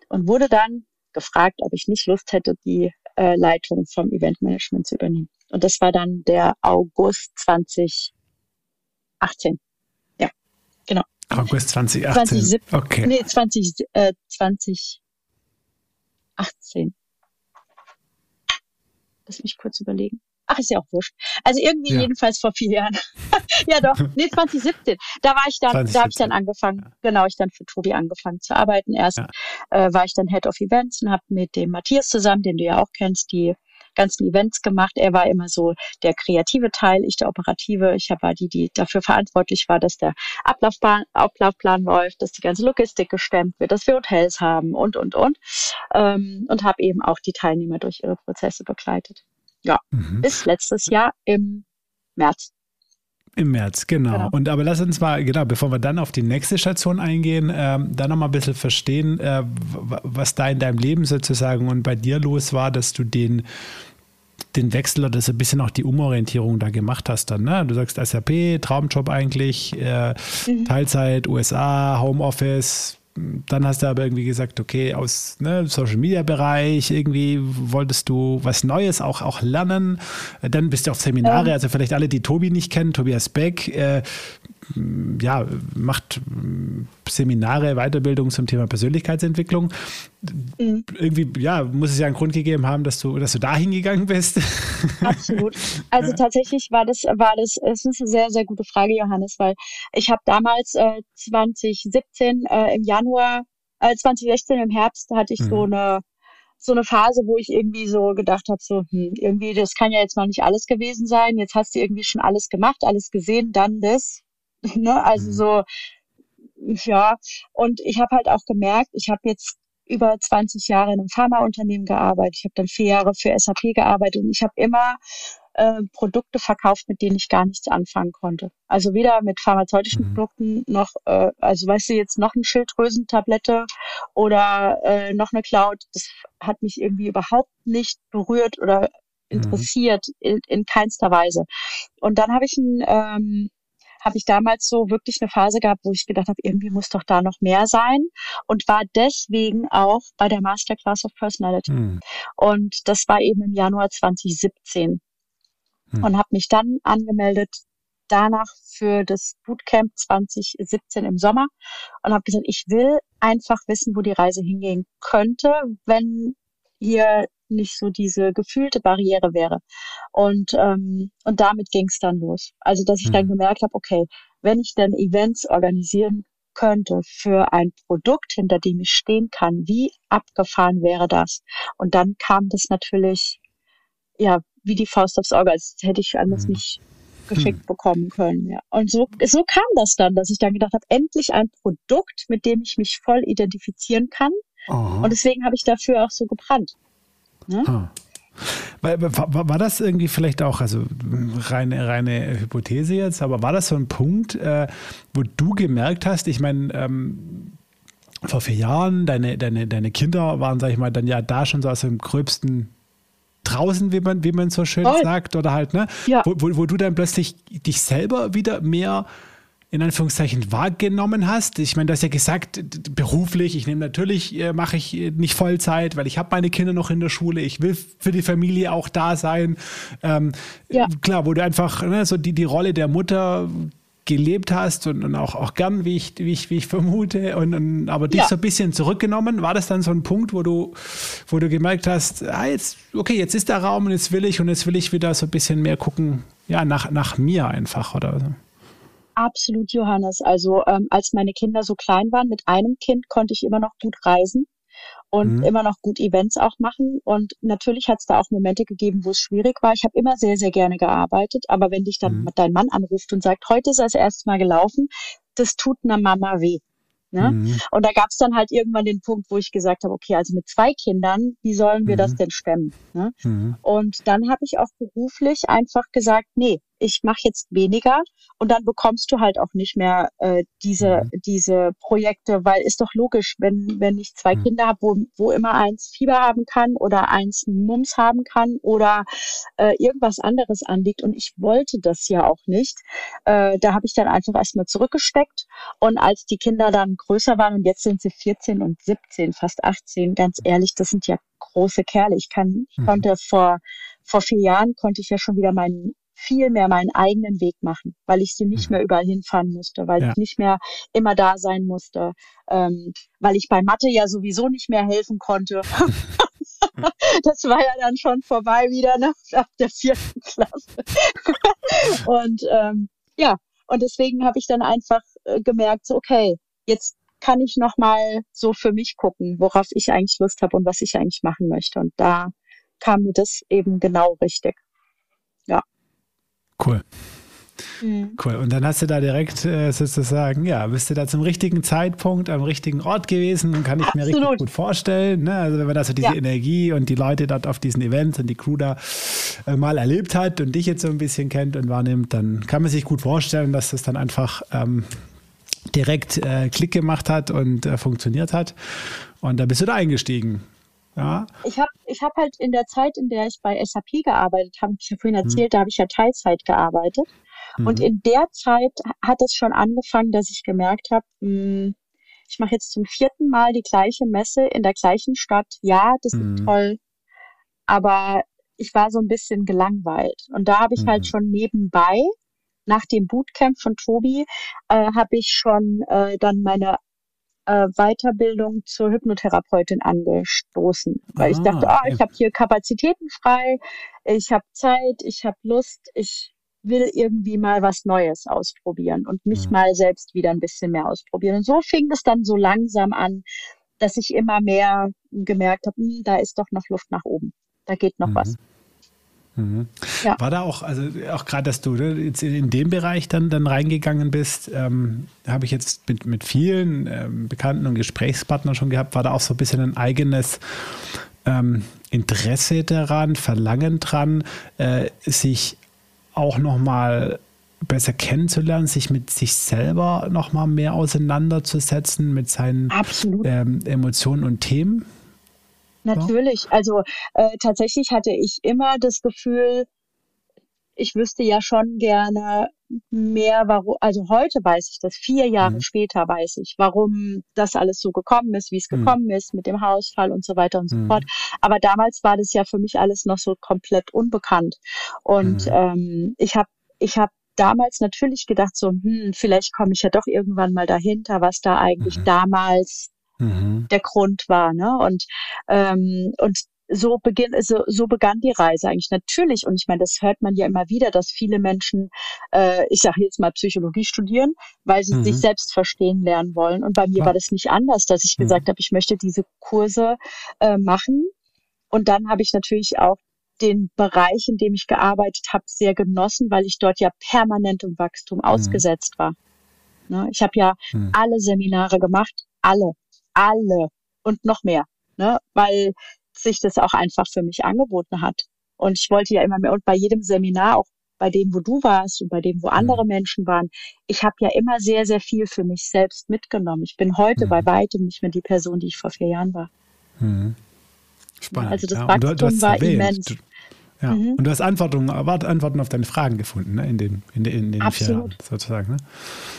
und wurde dann gefragt, ob ich nicht Lust hätte, die äh, Leitung vom Eventmanagement zu übernehmen. Und das war dann der August 2018. Ja, genau. August 2018. 2017, okay. Nee, 20, äh, 2018. Lass mich kurz überlegen. Ach, ist ja auch wurscht. Also irgendwie ja. jedenfalls vor vier Jahren. ja doch, nee, 2017. Da war ich dann, 2017. da habe ich dann angefangen, ja. genau, ich dann für Tobi angefangen zu arbeiten. Erst ja. äh, war ich dann Head of Events und habe mit dem Matthias zusammen, den du ja auch kennst, die ganzen Events gemacht. Er war immer so der kreative Teil, ich der operative. Ich war die, die dafür verantwortlich war, dass der Ablaufplan, Ablaufplan läuft, dass die ganze Logistik gestemmt wird, dass wir Hotels haben und, und, und. Ähm, und habe eben auch die Teilnehmer durch ihre Prozesse begleitet. Ja, mhm. bis letztes Jahr im März. Im März, genau. genau. Und aber lass uns mal, genau, bevor wir dann auf die nächste Station eingehen, ähm, dann nochmal ein bisschen verstehen, äh, was da in deinem Leben sozusagen und bei dir los war, dass du den, den Wechsel oder so ein bisschen auch die Umorientierung da gemacht hast dann. Ne? Du sagst SAP, Traumjob eigentlich, äh, mhm. Teilzeit, USA, Homeoffice, dann hast du aber irgendwie gesagt, okay, aus ne, Social Media Bereich irgendwie wolltest du was Neues auch, auch lernen. Dann bist du auf Seminare, also vielleicht alle, die Tobi nicht kennen, Tobias Beck, äh, ja, macht Seminare, Weiterbildung zum Thema Persönlichkeitsentwicklung. Mhm. Irgendwie, ja, muss es ja einen Grund gegeben haben, dass du, dass du da hingegangen bist. Absolut. Also tatsächlich war das, war das, es ist eine sehr, sehr gute Frage, Johannes, weil ich habe damals äh, 2017 äh, im Januar, äh, 2016 im Herbst hatte ich mhm. so eine so eine Phase, wo ich irgendwie so gedacht habe, so, hm, irgendwie, das kann ja jetzt noch nicht alles gewesen sein. Jetzt hast du irgendwie schon alles gemacht, alles gesehen, dann das. Ne? Also mhm. so, ja. Und ich habe halt auch gemerkt, ich habe jetzt über 20 Jahre in einem Pharmaunternehmen gearbeitet. Ich habe dann vier Jahre für SAP gearbeitet und ich habe immer äh, Produkte verkauft, mit denen ich gar nichts anfangen konnte. Also weder mit pharmazeutischen mhm. Produkten noch, äh, also weißt du jetzt noch eine Schilddrüsentablette oder äh, noch eine Cloud. Das hat mich irgendwie überhaupt nicht berührt oder mhm. interessiert mhm. in, in keinster Weise. Und dann habe ich ein ähm, habe ich damals so wirklich eine Phase gehabt, wo ich gedacht habe, irgendwie muss doch da noch mehr sein und war deswegen auch bei der Masterclass of Personality. Mhm. Und das war eben im Januar 2017 mhm. und habe mich dann angemeldet danach für das Bootcamp 2017 im Sommer und habe gesagt, ich will einfach wissen, wo die Reise hingehen könnte, wenn hier nicht so diese gefühlte Barriere wäre. Und, ähm, und damit ging es dann los. Also dass ich dann mhm. gemerkt habe, okay, wenn ich dann Events organisieren könnte für ein Produkt, hinter dem ich stehen kann, wie abgefahren wäre das? Und dann kam das natürlich, ja, wie die Faust aufs Auge, als hätte ich anders mhm. nicht geschickt hm. bekommen können. Ja. Und so, so kam das dann, dass ich dann gedacht habe, endlich ein Produkt, mit dem ich mich voll identifizieren kann. Aha. Und deswegen habe ich dafür auch so gebrannt. Ne? Ah. War, war, war, das irgendwie vielleicht auch, also reine, reine Hypothese jetzt, aber war das so ein Punkt, äh, wo du gemerkt hast, ich meine, ähm, vor vier Jahren, deine, deine, deine Kinder waren, sag ich mal, dann ja da schon so aus dem gröbsten draußen, wie man, wie man so schön oh. sagt, oder halt, ne? Ja. Wo, wo, wo, du dann plötzlich dich selber wieder mehr in Anführungszeichen wahrgenommen hast. Ich meine, du hast ja gesagt, beruflich, ich nehme natürlich, äh, mache ich nicht Vollzeit, weil ich habe meine Kinder noch in der Schule, ich will für die Familie auch da sein. Ähm, ja. Klar, wo du einfach ne, so die, die Rolle der Mutter gelebt hast und, und auch, auch gern, wie ich, wie ich, wie ich vermute, und, und aber dich ja. so ein bisschen zurückgenommen. War das dann so ein Punkt, wo du, wo du gemerkt hast, ah, jetzt, okay, jetzt ist der Raum und jetzt will ich und jetzt will ich wieder so ein bisschen mehr gucken, ja, nach, nach mir einfach oder so? Absolut, Johannes. Also ähm, als meine Kinder so klein waren, mit einem Kind konnte ich immer noch gut reisen und mhm. immer noch gut Events auch machen. Und natürlich hat es da auch Momente gegeben, wo es schwierig war. Ich habe immer sehr, sehr gerne gearbeitet, aber wenn dich dann mhm. dein Mann anruft und sagt, heute ist er das erste Mal gelaufen, das tut einer Mama weh. Ne? Mhm. Und da gab es dann halt irgendwann den Punkt, wo ich gesagt habe, okay, also mit zwei Kindern, wie sollen wir das mhm. denn stemmen? Ne? Mhm. Und dann habe ich auch beruflich einfach gesagt, nee, ich mache jetzt weniger und dann bekommst du halt auch nicht mehr äh, diese mhm. diese Projekte, weil ist doch logisch, wenn wenn ich zwei mhm. Kinder habe, wo, wo immer eins Fieber haben kann oder eins Mums haben kann oder äh, irgendwas anderes anliegt und ich wollte das ja auch nicht, äh, da habe ich dann einfach erstmal zurückgesteckt und als die Kinder dann größer waren und jetzt sind sie 14 und 17, fast 18, ganz ehrlich, das sind ja große Kerle. Ich kann, ich mhm. konnte vor vor vier Jahren konnte ich ja schon wieder meinen viel mehr meinen eigenen Weg machen, weil ich sie nicht mhm. mehr überall hinfahren musste, weil ja. ich nicht mehr immer da sein musste, ähm, weil ich bei Mathe ja sowieso nicht mehr helfen konnte. das war ja dann schon vorbei wieder nach, nach der vierten Klasse. und ähm, ja, und deswegen habe ich dann einfach äh, gemerkt, so, okay, jetzt kann ich noch mal so für mich gucken, worauf ich eigentlich Lust habe und was ich eigentlich machen möchte. Und da kam mir das eben genau richtig. Cool. Mhm. Cool. Und dann hast du da direkt äh, sozusagen, ja, bist du da zum richtigen Zeitpunkt am richtigen Ort gewesen und kann ich Absolut. mir richtig gut vorstellen. Ne? Also wenn man da so diese ja. Energie und die Leute dort auf diesen Events und die Crew da äh, mal erlebt hat und dich jetzt so ein bisschen kennt und wahrnimmt, dann kann man sich gut vorstellen, dass das dann einfach ähm, direkt äh, Klick gemacht hat und äh, funktioniert hat. Und da bist du da eingestiegen. Ja. Ich habe ich hab halt in der Zeit, in der ich bei SAP gearbeitet habe, ich ja vorhin hm. erzählt, mhm. da habe ich ja Teilzeit gearbeitet. Mhm. Und in der Zeit hat es schon angefangen, dass ich gemerkt habe, hm, ich mache jetzt zum vierten Mal die gleiche Messe in der gleichen Stadt. Ja, das mhm. ist hm. toll. Aber ich war so ein bisschen gelangweilt. Und da habe ich halt schon nebenbei nach dem Bootcamp von Tobi äh, habe ich schon äh, dann meine äh, Weiterbildung zur Hypnotherapeutin angestoßen, weil ah, ich dachte, oh, ich habe hier Kapazitäten frei, ich habe Zeit, ich habe Lust, ich will irgendwie mal was Neues ausprobieren und mich ja. mal selbst wieder ein bisschen mehr ausprobieren. Und so fing es dann so langsam an, dass ich immer mehr gemerkt habe, hm, da ist doch noch Luft nach oben. Da geht noch mhm. was. Mhm. Ja. War da auch, also auch gerade, dass du ne, jetzt in dem Bereich dann, dann reingegangen bist, ähm, habe ich jetzt mit, mit vielen ähm, Bekannten und Gesprächspartnern schon gehabt, war da auch so ein bisschen ein eigenes ähm, Interesse daran, Verlangen dran, äh, sich auch nochmal besser kennenzulernen, sich mit sich selber nochmal mehr auseinanderzusetzen, mit seinen ähm, Emotionen und Themen? Natürlich. Also äh, tatsächlich hatte ich immer das Gefühl, ich wüsste ja schon gerne mehr, warum, also heute weiß ich das, vier Jahre mhm. später weiß ich, warum das alles so gekommen ist, wie es mhm. gekommen ist mit dem Hausfall und so weiter und so mhm. fort. Aber damals war das ja für mich alles noch so komplett unbekannt. Und mhm. ähm, ich habe ich hab damals natürlich gedacht, so, hm, vielleicht komme ich ja doch irgendwann mal dahinter, was da eigentlich mhm. damals mhm. der Grund war. Ne? Und, ähm, und so beginn, so, so begann die Reise eigentlich natürlich. Und ich meine, das hört man ja immer wieder, dass viele Menschen, äh, ich sage jetzt mal Psychologie studieren, weil sie mhm. sich selbst verstehen lernen wollen. Und bei mir ja. war das nicht anders, dass ich mhm. gesagt habe, ich möchte diese Kurse äh, machen. Und dann habe ich natürlich auch den Bereich, in dem ich gearbeitet habe, sehr genossen, weil ich dort ja permanent im Wachstum mhm. ausgesetzt war. Ne? Ich habe ja mhm. alle Seminare gemacht, alle, alle und noch mehr, ne? weil sich das auch einfach für mich angeboten hat. Und ich wollte ja immer mehr, und bei jedem Seminar, auch bei dem, wo du warst und bei dem, wo andere mhm. Menschen waren, ich habe ja immer sehr, sehr viel für mich selbst mitgenommen. Ich bin heute mhm. bei weitem nicht mehr die Person, die ich vor vier Jahren war. Mhm. Spannend. Also das ja, Wachstum war erwähnt, immens. Du, ja. Mhm. Und du hast Antworten, Antworten auf deine Fragen gefunden ne? in den, in den, in den Absolut. vier Jahren sozusagen. Ne?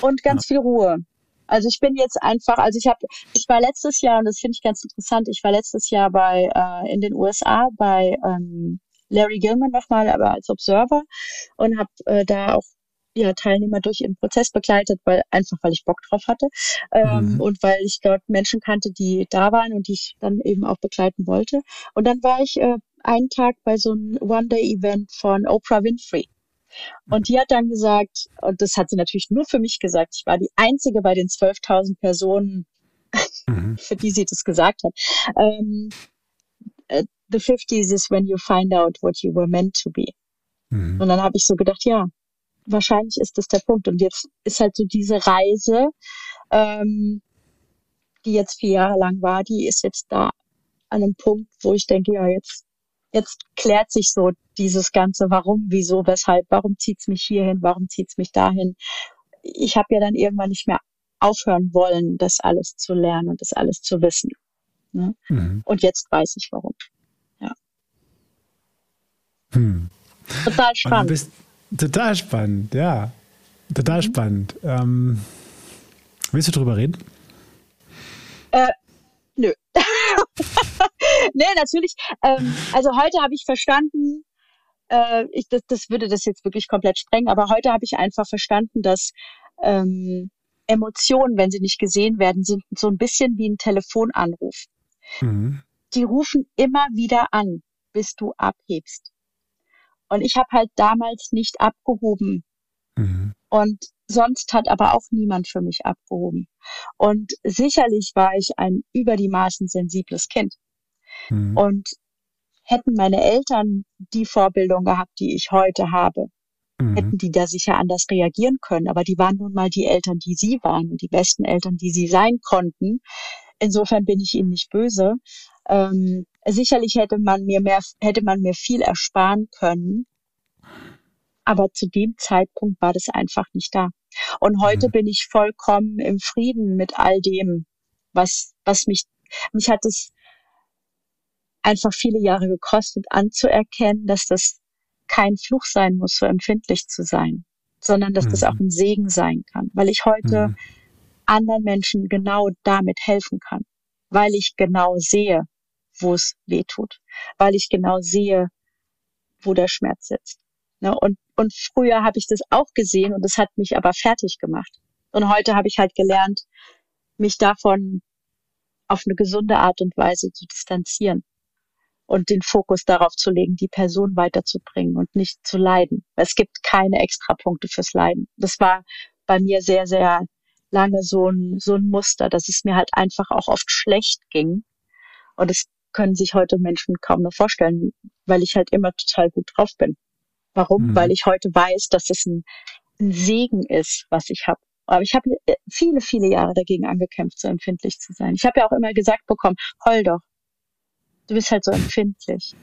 Und ganz ja. viel Ruhe. Also ich bin jetzt einfach, also ich habe, ich war letztes Jahr und das finde ich ganz interessant. Ich war letztes Jahr bei äh, in den USA bei ähm, Larry Gilman nochmal, aber als Observer und habe äh, da auch ja, Teilnehmer durch ihren Prozess begleitet, weil einfach weil ich Bock drauf hatte ähm, mhm. und weil ich dort Menschen kannte, die da waren und die ich dann eben auch begleiten wollte. Und dann war ich äh, einen Tag bei so einem One-Day-Event von Oprah Winfrey. Und die hat dann gesagt, und das hat sie natürlich nur für mich gesagt, ich war die einzige bei den 12.000 Personen, mhm. für die sie das gesagt hat. Ähm, äh, the 50s is when you find out what you were meant to be. Mhm. Und dann habe ich so gedacht, ja, wahrscheinlich ist das der Punkt. Und jetzt ist halt so diese Reise, ähm, die jetzt vier Jahre lang war, die ist jetzt da an einem Punkt, wo ich denke, ja, jetzt, jetzt klärt sich so dieses ganze Warum, wieso, weshalb, warum zieht's mich hierhin, warum zieht's mich dahin. Ich habe ja dann irgendwann nicht mehr aufhören wollen, das alles zu lernen und das alles zu wissen. Ne? Mhm. Und jetzt weiß ich warum. Ja. Hm. Total spannend. Total spannend, ja. Total mhm. spannend. Ähm, willst du drüber reden? Äh, nö. nee, natürlich. Ähm, also heute habe ich verstanden, äh, ich, das, das würde das jetzt wirklich komplett sprengen, aber heute habe ich einfach verstanden, dass ähm, Emotionen, wenn sie nicht gesehen werden, sind so ein bisschen wie ein Telefonanruf. Mhm. Die rufen immer wieder an, bis du abhebst. Und ich habe halt damals nicht abgehoben. Mhm. Und sonst hat aber auch niemand für mich abgehoben. Und sicherlich war ich ein über die Maßen sensibles Kind. Mhm. Und hätten meine Eltern die Vorbildung gehabt, die ich heute habe, mhm. hätten die da sicher anders reagieren können. Aber die waren nun mal die Eltern, die sie waren und die besten Eltern, die sie sein konnten. Insofern bin ich ihnen nicht böse. Ähm, sicherlich hätte man mir mehr, hätte man mir viel ersparen können. Aber zu dem Zeitpunkt war das einfach nicht da. Und heute mhm. bin ich vollkommen im Frieden mit all dem, was, was mich, mich hat es einfach viele Jahre gekostet anzuerkennen, dass das kein Fluch sein muss, so empfindlich zu sein, sondern dass mhm. das auch ein Segen sein kann, weil ich heute mhm. anderen Menschen genau damit helfen kann, weil ich genau sehe, wo es weh tut, weil ich genau sehe, wo der Schmerz sitzt. Ne? Und, und früher habe ich das auch gesehen und es hat mich aber fertig gemacht. Und heute habe ich halt gelernt, mich davon auf eine gesunde Art und Weise zu distanzieren und den Fokus darauf zu legen, die Person weiterzubringen und nicht zu leiden. Es gibt keine Extrapunkte fürs Leiden. Das war bei mir sehr, sehr lange so ein, so ein Muster, dass es mir halt einfach auch oft schlecht ging. Und es können sich heute Menschen kaum noch vorstellen, weil ich halt immer total gut drauf bin. Warum? Mhm. Weil ich heute weiß, dass es ein, ein Segen ist, was ich habe. Aber ich habe viele, viele Jahre dagegen angekämpft, so empfindlich zu sein. Ich habe ja auch immer gesagt bekommen, heul doch. Du bist halt so empfindlich.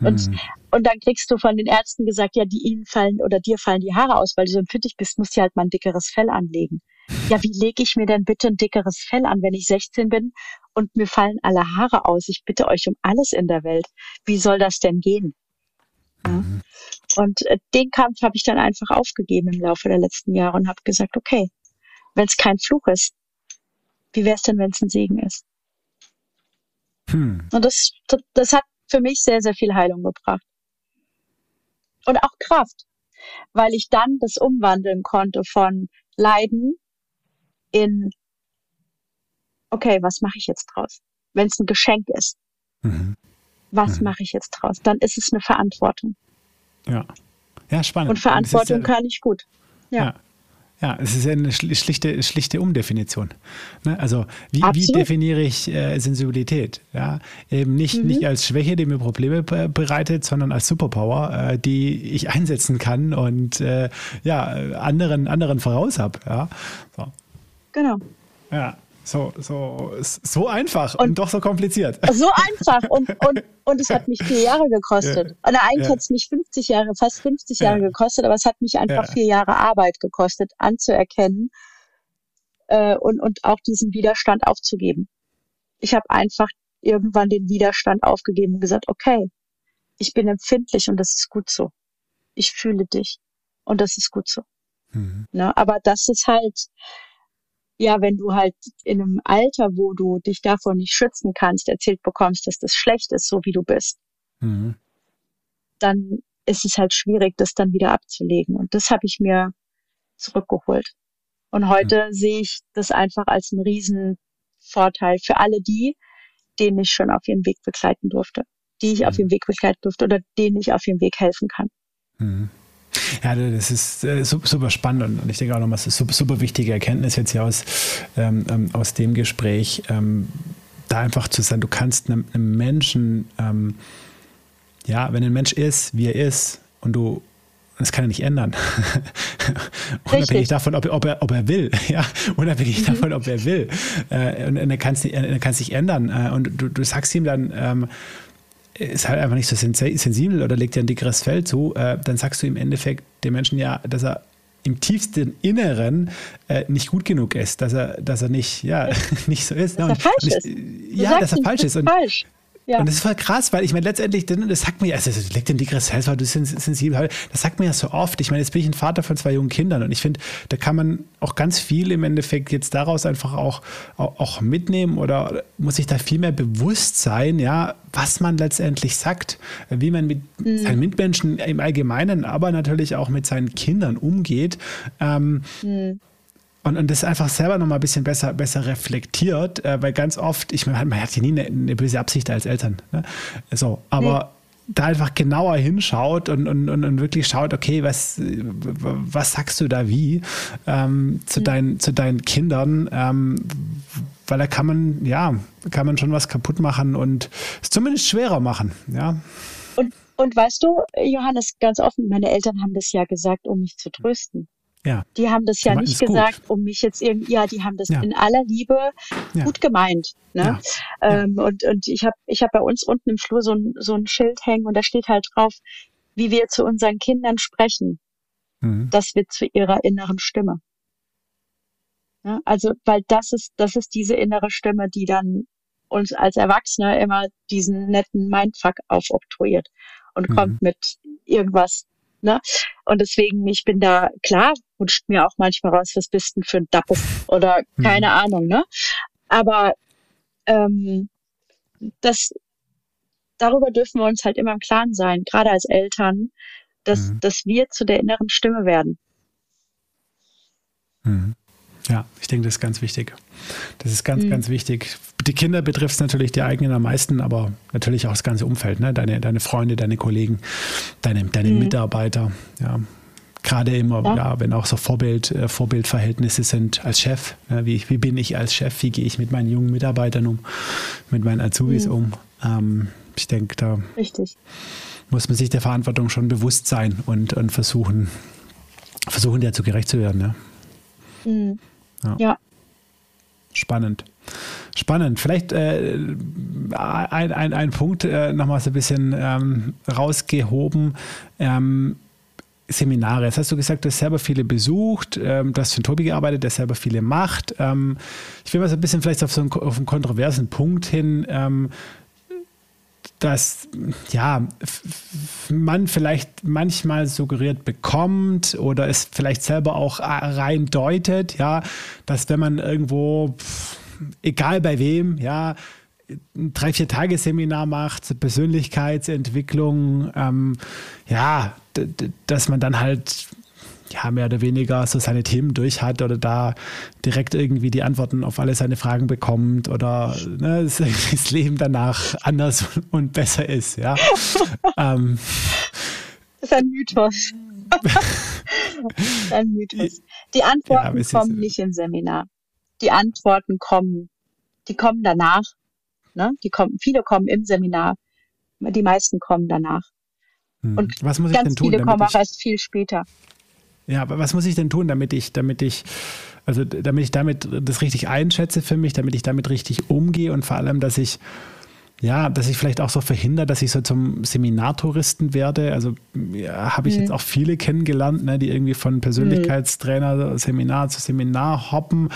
Und, mhm. und dann kriegst du von den Ärzten gesagt, ja, die ihnen fallen oder dir fallen die Haare aus, weil du so empfindlich bist, musst du halt mal ein dickeres Fell anlegen. Ja, wie lege ich mir denn bitte ein dickeres Fell an, wenn ich 16 bin und mir fallen alle Haare aus? Ich bitte euch um alles in der Welt. Wie soll das denn gehen? Ja. Mhm. Und äh, den Kampf habe ich dann einfach aufgegeben im Laufe der letzten Jahre und habe gesagt, okay, wenn es kein Fluch ist, wie wäre es denn, wenn es ein Segen ist? Hm. Und das, das hat für mich sehr, sehr viel Heilung gebracht. Und auch Kraft, weil ich dann das umwandeln konnte von Leiden in, okay, was mache ich jetzt draus? Wenn es ein Geschenk ist. Mhm. was mhm. mache ich jetzt draus? Dann ist es eine Verantwortung. Ja. Ja, spannend. Und Verantwortung ja, kann ich gut. Ja. ja. Ja, es ist eine schlichte, schlichte Umdefinition. Ne? Also wie, wie, definiere ich äh, Sensibilität? Ja, eben nicht, mhm. nicht als Schwäche, die mir Probleme bereitet, sondern als Superpower, äh, die ich einsetzen kann und äh, ja anderen anderen voraus habe. Ja, so. genau. Ja, so, so, so einfach und, und, doch so kompliziert. So einfach und, und, und es hat mich vier Jahre gekostet. Oder eigentlich ja. hat es mich 50 Jahre, fast 50 Jahre ja. gekostet, aber es hat mich einfach ja. vier Jahre Arbeit gekostet, anzuerkennen äh, und, und auch diesen Widerstand aufzugeben. Ich habe einfach irgendwann den Widerstand aufgegeben und gesagt, okay, ich bin empfindlich und das ist gut so. Ich fühle dich und das ist gut so. Mhm. Ne? Aber das ist halt, ja, wenn du halt in einem Alter, wo du dich davor nicht schützen kannst, erzählt bekommst, dass das schlecht ist, so wie du bist, mhm. dann ist es halt schwierig, das dann wieder abzulegen. Und das habe ich mir zurückgeholt. Und heute mhm. sehe ich das einfach als einen riesen Vorteil für alle die, denen ich schon auf ihrem Weg begleiten durfte, die ich mhm. auf ihrem Weg begleiten durfte oder denen ich auf ihrem Weg helfen kann. Ja, das ist äh, super spannend und ich denke auch nochmal, das ist super, super wichtige Erkenntnis jetzt hier aus, ähm, ähm, aus dem Gespräch, ähm, da einfach zu sein, du kannst einem, einem Menschen, ähm, ja, wenn ein Mensch ist, wie er ist und du das kann er nicht ändern. unabhängig davon, ob, ob, er, ob er will. Ja? Unabhängig mhm. davon, ob er will. Äh, und, und er kann es nicht ändern. Äh, und du, du sagst ihm dann, ähm, ist halt einfach nicht so sensibel oder legt dir ein dickeres Fell zu, äh, dann sagst du im Endeffekt dem Menschen ja, dass er im tiefsten Inneren äh, nicht gut genug ist, dass er, dass er nicht, ja, nicht so ist. Dass er falsch ist. Ja, dass er falsch ist. Und, falsch. Ja. Und das ist voll krass, weil ich meine, letztendlich, das sagt mir ja, also das legt den dickes Herz, weil du sensibel Das sagt mir ja so oft. Ich meine, jetzt bin ich ein Vater von zwei jungen Kindern und ich finde, da kann man auch ganz viel im Endeffekt jetzt daraus einfach auch, auch, mitnehmen oder muss sich da viel mehr bewusst sein, ja, was man letztendlich sagt, wie man mit mhm. seinen Mitmenschen im Allgemeinen, aber natürlich auch mit seinen Kindern umgeht. Ähm, mhm und, und das einfach selber nochmal ein bisschen besser, besser reflektiert, äh, weil ganz oft, ich meine, man hat ja nie eine, eine böse Absicht als Eltern. Ne? So, aber nee. da einfach genauer hinschaut und, und, und, wirklich schaut, okay, was, was sagst du da wie ähm, zu, mhm. dein, zu deinen Kindern? Ähm, weil da kann man, ja, kann man schon was kaputt machen und es zumindest schwerer machen, ja. Und, und weißt du, Johannes, ganz offen, meine Eltern haben das ja gesagt, um mich zu trösten. Ja. Die haben das ja nicht gesagt, gut. um mich jetzt irgendwie, ja, die haben das ja. in aller Liebe ja. gut gemeint. Ne? Ähm, und, und ich habe ich hab bei uns unten im Flur so ein, so ein Schild hängen und da steht halt drauf, wie wir zu unseren Kindern sprechen. Mhm. Das wird zu ihrer inneren Stimme. Ja, also, weil das ist, das ist diese innere Stimme, die dann uns als Erwachsene immer diesen netten Mindfuck aufoktroyiert und mhm. kommt mit irgendwas Ne? Und deswegen, ich bin da, klar, rutscht mir auch manchmal raus, was bist denn für ein Dappel oder mhm. keine mhm. Ahnung, ne? Aber ähm, das, darüber dürfen wir uns halt immer im Klaren sein, gerade als Eltern, dass, mhm. dass wir zu der inneren Stimme werden. Mhm. Ja, ich denke, das ist ganz wichtig. Das ist ganz, mhm. ganz wichtig. Die Kinder betrifft es natürlich die eigenen am meisten, aber natürlich auch das ganze Umfeld, ne? deine, deine Freunde, deine Kollegen, deine, deine mhm. Mitarbeiter. Ja. Gerade immer, ja. ja. wenn auch so Vorbild, äh, Vorbildverhältnisse sind als Chef. Ne? Wie, wie bin ich als Chef? Wie gehe ich mit meinen jungen Mitarbeitern um? Mit meinen Azubis mhm. um? Ähm, ich denke, da Richtig. muss man sich der Verantwortung schon bewusst sein und, und versuchen, versuchen, der zu gerecht zu werden. Ne? Mhm. Ja. ja. Spannend. Spannend. Vielleicht äh, ein, ein, ein Punkt äh, nochmal so ein bisschen ähm, rausgehoben. Ähm, Seminare. Jetzt hast du gesagt, du hast selber viele besucht, ähm, du hast für Tobi gearbeitet, der selber viele macht. Ähm, ich will mal so ein bisschen vielleicht auf so einen, auf einen kontroversen Punkt hin. Ähm, dass ja man vielleicht manchmal suggeriert bekommt oder es vielleicht selber auch rein deutet, ja, dass wenn man irgendwo egal bei wem, ja, ein drei, vier Tage Seminar macht, Persönlichkeitsentwicklung, ähm, ja, dass man dann halt ja, mehr oder weniger so seine Themen durch hat oder da direkt irgendwie die Antworten auf alle seine Fragen bekommt oder ne, das Leben danach anders und besser ist, ja. ähm, das ist ein Mythos. ein Mythos. Die Antworten ja, kommen nicht im Seminar. Die Antworten kommen, die kommen danach. Ne? Die kommen, viele kommen im Seminar, die meisten kommen danach. Hm. Und was muss ich ganz denn tun, viele kommen auch erst viel später. Ja, aber was muss ich denn tun, damit ich, damit ich, also damit ich damit das richtig einschätze für mich, damit ich damit richtig umgehe und vor allem, dass ich ja, dass ich vielleicht auch so verhindere, dass ich so zum Seminartouristen werde. Also ja, habe ich mhm. jetzt auch viele kennengelernt, ne, die irgendwie von Persönlichkeitstrainer, Seminar zu Seminar hoppen,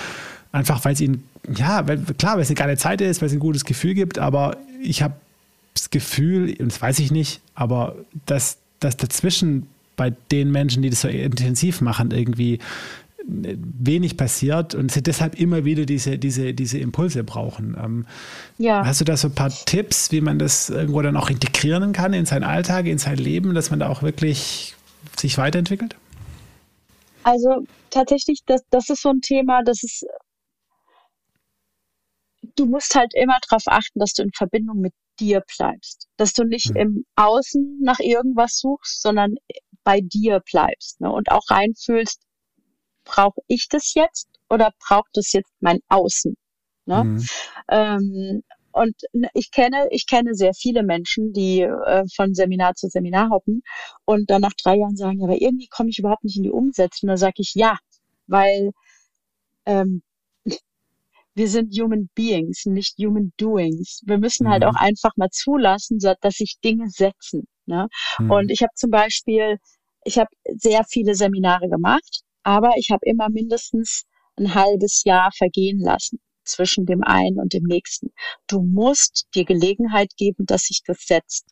einfach weil es ihnen, ja, weil, klar, weil es eine geile Zeit ist, weil es ein gutes Gefühl gibt, aber ich habe das Gefühl, und das weiß ich nicht, aber dass, dass dazwischen bei den Menschen, die das so intensiv machen, irgendwie wenig passiert und sie deshalb immer wieder diese, diese, diese Impulse brauchen. Ähm, ja. Hast du da so ein paar Tipps, wie man das irgendwo dann auch integrieren kann in seinen Alltag, in sein Leben, dass man da auch wirklich sich weiterentwickelt? Also tatsächlich, das, das ist so ein Thema, das ist, du musst halt immer darauf achten, dass du in Verbindung mit dir bleibst. Dass du nicht mhm. im Außen nach irgendwas suchst, sondern bei dir bleibst ne? und auch reinfühlst, brauche ich das jetzt oder braucht das jetzt mein Außen? Ne? Mhm. Ähm, und ich kenne, ich kenne sehr viele Menschen, die äh, von Seminar zu Seminar hoppen und dann nach drei Jahren sagen, ja, aber irgendwie komme ich überhaupt nicht in die Umsetzung. Da sage ich ja, weil ähm, wir sind Human Beings, nicht Human Doings. Wir müssen halt mhm. halt auch einfach mal zulassen, dass sich Dinge setzen. Ne? Mhm. Und ich habe zum Beispiel, ich habe sehr viele Seminare gemacht aber ich habe immer mindestens ein halbes Jahr vergehen lassen zwischen dem einen und dem nächsten. Du musst dir Gelegenheit geben, dass sich das setzt.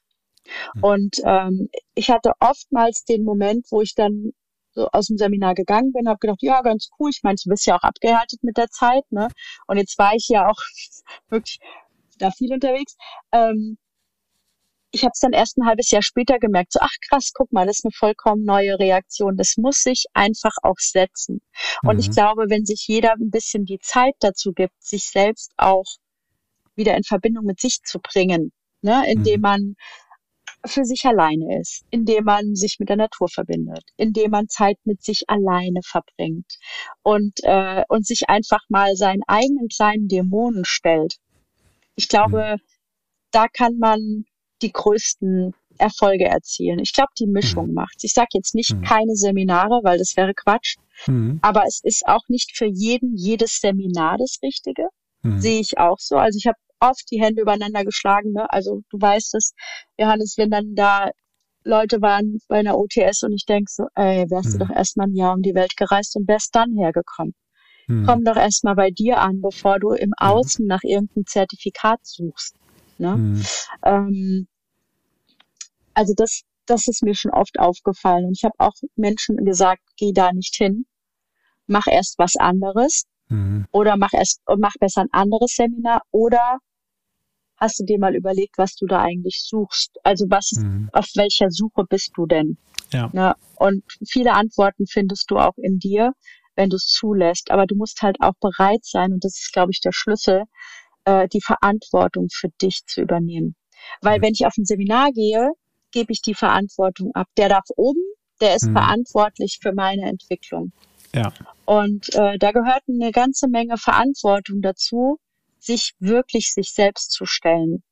Mhm. Und ähm, ich hatte oftmals den Moment, wo ich dann so aus dem Seminar gegangen bin, habe gedacht, ja, ganz cool. Ich meine, du bist ja auch abgehärtet mit der Zeit, ne? Und jetzt war ich ja auch wirklich da viel unterwegs. Ähm, ich habe es dann erst ein halbes Jahr später gemerkt, so, ach krass, guck mal, das ist eine vollkommen neue Reaktion. Das muss sich einfach auch setzen. Und mhm. ich glaube, wenn sich jeder ein bisschen die Zeit dazu gibt, sich selbst auch wieder in Verbindung mit sich zu bringen, ne, indem mhm. man für sich alleine ist, indem man sich mit der Natur verbindet, indem man Zeit mit sich alleine verbringt und, äh, und sich einfach mal seinen eigenen kleinen Dämonen stellt. Ich glaube, mhm. da kann man die größten Erfolge erzielen. Ich glaube, die Mischung mhm. macht. Ich sage jetzt nicht mhm. keine Seminare, weil das wäre Quatsch. Mhm. Aber es ist auch nicht für jeden jedes Seminar das Richtige. Mhm. Sehe ich auch so. Also ich habe oft die Hände übereinander geschlagen. Ne? Also du weißt es, Johannes, wenn dann da Leute waren bei einer OTS und ich denk so, ey, wärst du mhm. doch erstmal ein Jahr um die Welt gereist und wärst dann hergekommen. Mhm. Komm doch erstmal bei dir an, bevor du im Außen nach irgendeinem Zertifikat suchst. Ne? Mhm. Ähm, also das, das ist mir schon oft aufgefallen. Und ich habe auch Menschen gesagt, geh da nicht hin, mach erst was anderes mhm. oder mach erst mach besser ein anderes Seminar oder hast du dir mal überlegt, was du da eigentlich suchst? Also was ist, mhm. auf welcher Suche bist du denn? Ja. Ne? Und viele Antworten findest du auch in dir, wenn du es zulässt. Aber du musst halt auch bereit sein, und das ist, glaube ich, der Schlüssel, äh, die Verantwortung für dich zu übernehmen. Weil wenn ich auf ein Seminar gehe, gebe ich die Verantwortung ab. Der darf oben, der ist mhm. verantwortlich für meine Entwicklung. Ja. Und äh, da gehört eine ganze Menge Verantwortung dazu, sich wirklich sich selbst zu stellen.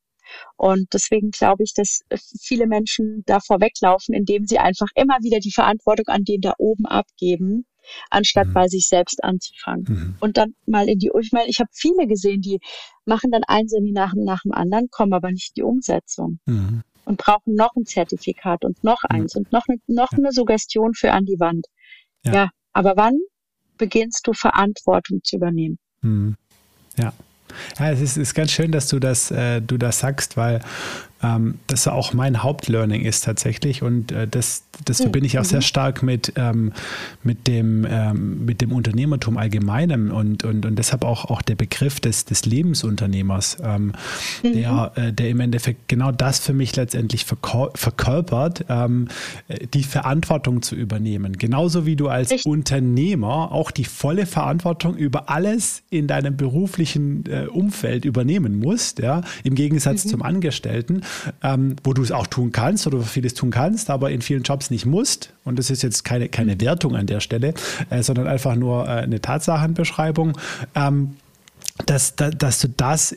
Und deswegen glaube ich, dass viele Menschen davor weglaufen, indem sie einfach immer wieder die Verantwortung an den da oben abgeben anstatt mhm. bei sich selbst anzufangen. Mhm. Und dann mal in die, ich meine, ich habe viele gesehen, die machen dann ein Seminar nach dem anderen, kommen aber nicht in die Umsetzung. Mhm. Und brauchen noch ein Zertifikat und noch eins und noch, eine, noch ja. eine Suggestion für an die Wand. Ja. ja, aber wann beginnst du Verantwortung zu übernehmen? Mhm. Ja. Ja, es ist, ist, ganz schön, dass du das, äh, du das sagst, weil ähm, das auch mein Hauptlearning ist tatsächlich. Und äh, das, das mhm. verbinde ich auch sehr mhm. stark mit, ähm, mit, dem, ähm, mit dem Unternehmertum allgemeinem und, und, und deshalb auch, auch der Begriff des, des Lebensunternehmers, ähm, mhm. der, äh, der im Endeffekt genau das für mich letztendlich verkörpert, ähm, die Verantwortung zu übernehmen. Genauso wie du als Richtig. Unternehmer auch die volle Verantwortung über alles in deinem beruflichen äh, Umfeld übernehmen musst, ja, im Gegensatz mhm. zum Angestellten, ähm, wo du es auch tun kannst oder vieles tun kannst, aber in vielen Jobs nicht musst. Und das ist jetzt keine, keine mhm. Wertung an der Stelle, äh, sondern einfach nur äh, eine Tatsachenbeschreibung. Ähm, dass, dass, dass du das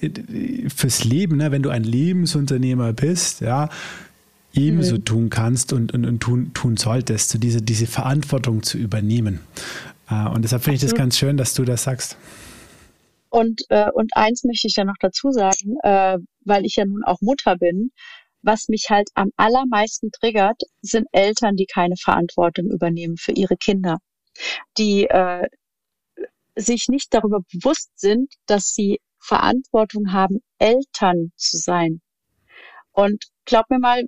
fürs Leben, ne, wenn du ein Lebensunternehmer bist, ja, ebenso mhm. tun kannst und, und, und tun, tun solltest, so diese, diese Verantwortung zu übernehmen. Äh, und deshalb finde ich das ganz schön, dass du das sagst. Und, äh, und eins möchte ich ja noch dazu sagen, äh, weil ich ja nun auch Mutter bin, was mich halt am allermeisten triggert, sind Eltern, die keine Verantwortung übernehmen für ihre Kinder, die äh, sich nicht darüber bewusst sind, dass sie Verantwortung haben, Eltern zu sein. Und glaub mir mal,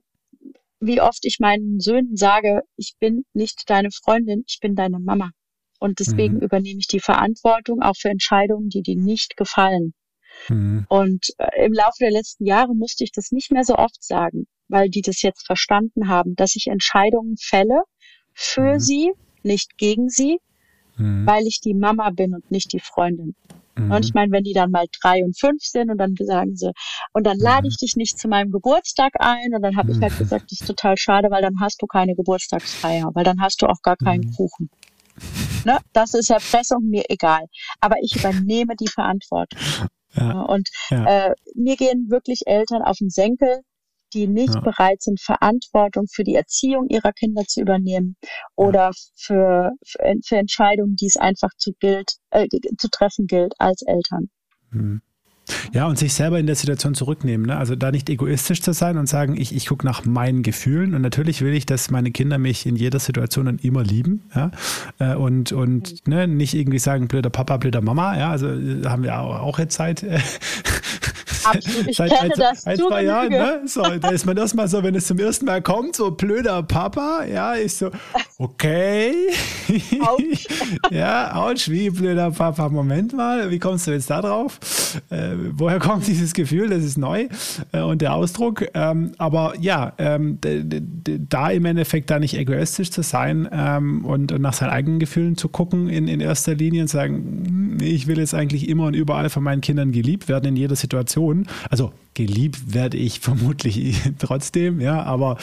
wie oft ich meinen Söhnen sage, ich bin nicht deine Freundin, ich bin deine Mama. Und deswegen mhm. übernehme ich die Verantwortung auch für Entscheidungen, die dir nicht gefallen. Mhm. Und äh, im Laufe der letzten Jahre musste ich das nicht mehr so oft sagen, weil die das jetzt verstanden haben, dass ich Entscheidungen fälle für mhm. sie, nicht gegen sie, mhm. weil ich die Mama bin und nicht die Freundin. Mhm. Und ich meine, wenn die dann mal drei und fünf sind und dann sagen sie, und dann lade mhm. ich dich nicht zu meinem Geburtstag ein und dann habe ich halt gesagt, das ist total schade, weil dann hast du keine Geburtstagsfeier, weil dann hast du auch gar keinen Kuchen. Ne? Das ist Erpressung, mir egal. Aber ich übernehme die Verantwortung. Ja. Und ja. Äh, mir gehen wirklich Eltern auf den Senkel, die nicht ja. bereit sind, Verantwortung für die Erziehung ihrer Kinder zu übernehmen oder für, für, für Entscheidungen, die es einfach zu, gilt, äh, zu treffen gilt als Eltern. Mhm. Ja, und sich selber in der Situation zurücknehmen. Ne? Also da nicht egoistisch zu sein und sagen, ich, ich gucke nach meinen Gefühlen. Und natürlich will ich, dass meine Kinder mich in jeder Situation dann immer lieben. Ja? Äh, und und ne, nicht irgendwie sagen, blöder Papa, blöder Mama. Ja, also äh, haben wir auch jetzt Zeit. Absolut, ich Seit kenne ein, das ein, zwei Jahren, ne? So, da ist man erstmal so, wenn es zum ersten Mal kommt, so blöder Papa, ja, ich so, okay. Autsch. ja, ouch, wie blöder Papa. Moment mal, wie kommst du jetzt da drauf? Äh, woher kommt dieses Gefühl? Das ist neu äh, und der Ausdruck. Ähm, aber ja, ähm, da im Endeffekt da nicht egoistisch zu sein ähm, und, und, nach seinen eigenen Gefühlen zu gucken in, in erster Linie und sagen, hm, ich will jetzt eigentlich immer und überall von meinen Kindern geliebt werden in jeder Situation. Also geliebt werde ich vermutlich trotzdem, ja, aber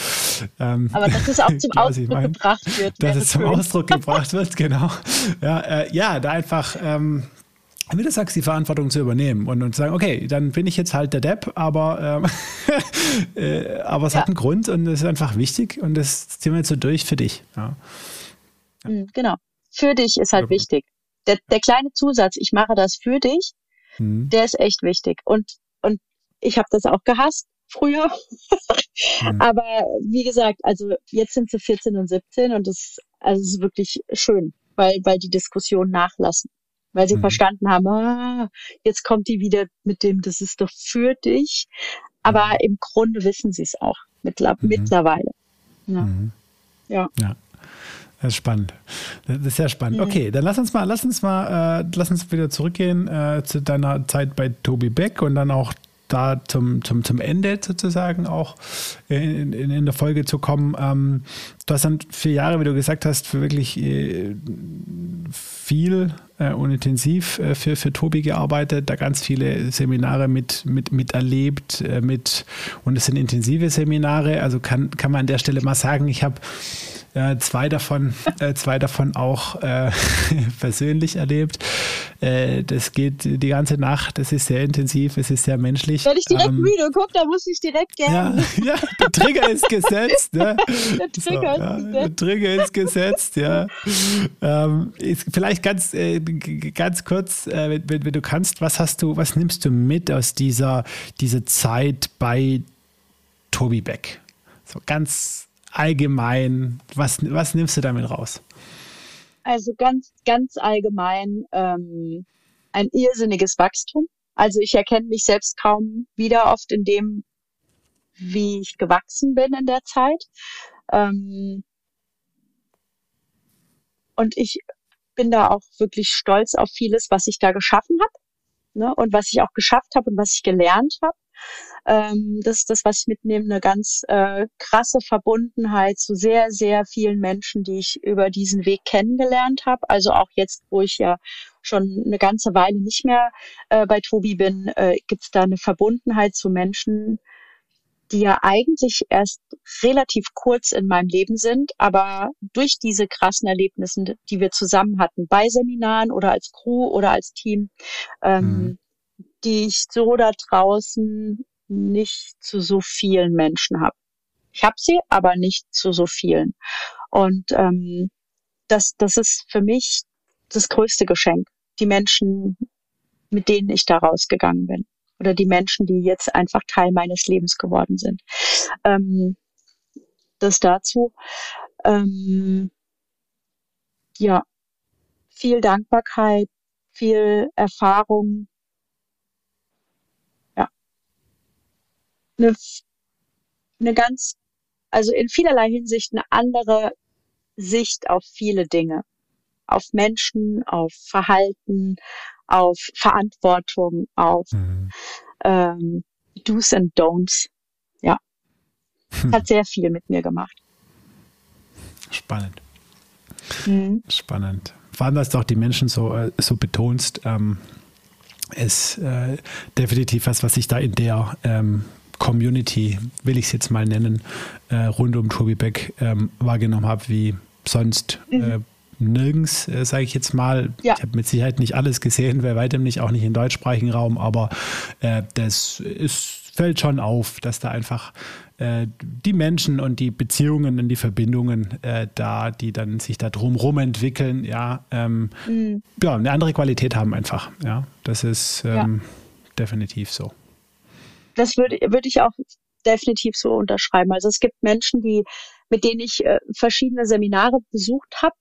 ähm, aber dass es auch zum Ausdruck gebracht wird. Dass es zum schön. Ausdruck gebracht wird, genau. Ja, äh, ja da einfach ähm, wie du sagst, die Verantwortung zu übernehmen und, und zu sagen, okay, dann bin ich jetzt halt der Depp, aber, ähm, äh, aber es ja. hat einen Grund und es ist einfach wichtig und das ziehen wir jetzt so durch für dich. Ja. Ja. Mhm, genau. Für dich ist halt ja. wichtig. Der, der kleine Zusatz, ich mache das für dich, mhm. der ist echt wichtig. Und ich habe das auch gehasst früher. mhm. Aber wie gesagt, also jetzt sind sie 14 und 17 und das, also es ist wirklich schön, weil, weil die Diskussion nachlassen weil sie mhm. verstanden haben, ah, jetzt kommt die wieder mit dem, das ist doch für dich. Aber mhm. im Grunde wissen sie es auch mittler mhm. mittlerweile. Ja. Mhm. ja. ja. Das ist spannend. Das ist sehr spannend. Okay, dann lass uns mal, lass uns mal, äh, lass uns wieder zurückgehen äh, zu deiner Zeit bei Tobi Beck und dann auch da zum, zum, zum Ende sozusagen auch in, in, in der Folge zu kommen. Ähm, du hast dann vier Jahre, wie du gesagt hast, für wirklich äh, viel äh, und intensiv äh, für, für Tobi gearbeitet, da ganz viele Seminare mit, mit, miterlebt, äh, mit, und es sind intensive Seminare, also kann, kann man an der Stelle mal sagen, ich habe äh, zwei davon, äh, zwei davon auch äh, persönlich erlebt. Äh, das geht die ganze Nacht, das ist sehr intensiv, es ist sehr menschlich. Wenn ich direkt ähm, müde gucke, dann muss ich direkt gerne. Ja, ja, der Trigger ist gesetzt. Ne? Der Trigger so, ist ja, gesetzt. Der Trigger ist gesetzt, ja. Ähm, ist vielleicht ganz, äh, ganz kurz, äh, wenn, wenn, wenn, du kannst, was hast du, was nimmst du mit aus dieser, dieser Zeit bei Tobi Beck? So ganz allgemein, was, was nimmst du damit raus? Also ganz, ganz allgemein ähm, ein irrsinniges Wachstum. Also ich erkenne mich selbst kaum wieder oft in dem, wie ich gewachsen bin in der Zeit. Ähm, und ich bin da auch wirklich stolz auf vieles, was ich da geschaffen habe ne? und was ich auch geschafft habe und was ich gelernt habe. Ähm, das ist das, was ich mitnehme, eine ganz äh, krasse Verbundenheit zu sehr, sehr vielen Menschen, die ich über diesen Weg kennengelernt habe. Also auch jetzt, wo ich ja schon eine ganze Weile nicht mehr äh, bei Tobi bin, äh, gibt es da eine Verbundenheit zu Menschen, die ja eigentlich erst relativ kurz in meinem Leben sind, aber durch diese krassen Erlebnisse, die wir zusammen hatten, bei Seminaren oder als Crew oder als Team, ähm, mhm. Die ich so da draußen nicht zu so vielen Menschen habe. Ich habe sie, aber nicht zu so vielen. Und ähm, das, das ist für mich das größte Geschenk. Die Menschen, mit denen ich da rausgegangen bin oder die Menschen, die jetzt einfach Teil meines Lebens geworden sind. Ähm, das dazu. Ähm, ja, viel Dankbarkeit, viel Erfahrung. Eine, eine ganz, also in vielerlei Hinsicht eine andere Sicht auf viele Dinge. Auf Menschen, auf Verhalten, auf Verantwortung, auf mhm. ähm, Do's and Don'ts. Ja. Hm. Hat sehr viel mit mir gemacht. Spannend. Mhm. Spannend. Vor allem, was du auch die Menschen so, äh, so betonst, ähm, ist äh, definitiv was, was ich da in der ähm, Community, will ich es jetzt mal nennen, äh, rund um Tobi Beck ähm, wahrgenommen habe, wie sonst mhm. äh, nirgends, äh, sage ich jetzt mal. Ja. Ich habe mit Sicherheit nicht alles gesehen, bei weitem nicht, auch nicht im deutschsprachigen Raum, aber äh, das ist, fällt schon auf, dass da einfach äh, die Menschen und die Beziehungen und die Verbindungen äh, da, die dann sich da drumherum entwickeln, ja, ähm, mhm. ja, eine andere Qualität haben einfach. Ja, das ist ähm, ja. definitiv so. Das würde würd ich auch definitiv so unterschreiben. Also es gibt Menschen, die, mit denen ich äh, verschiedene Seminare besucht habe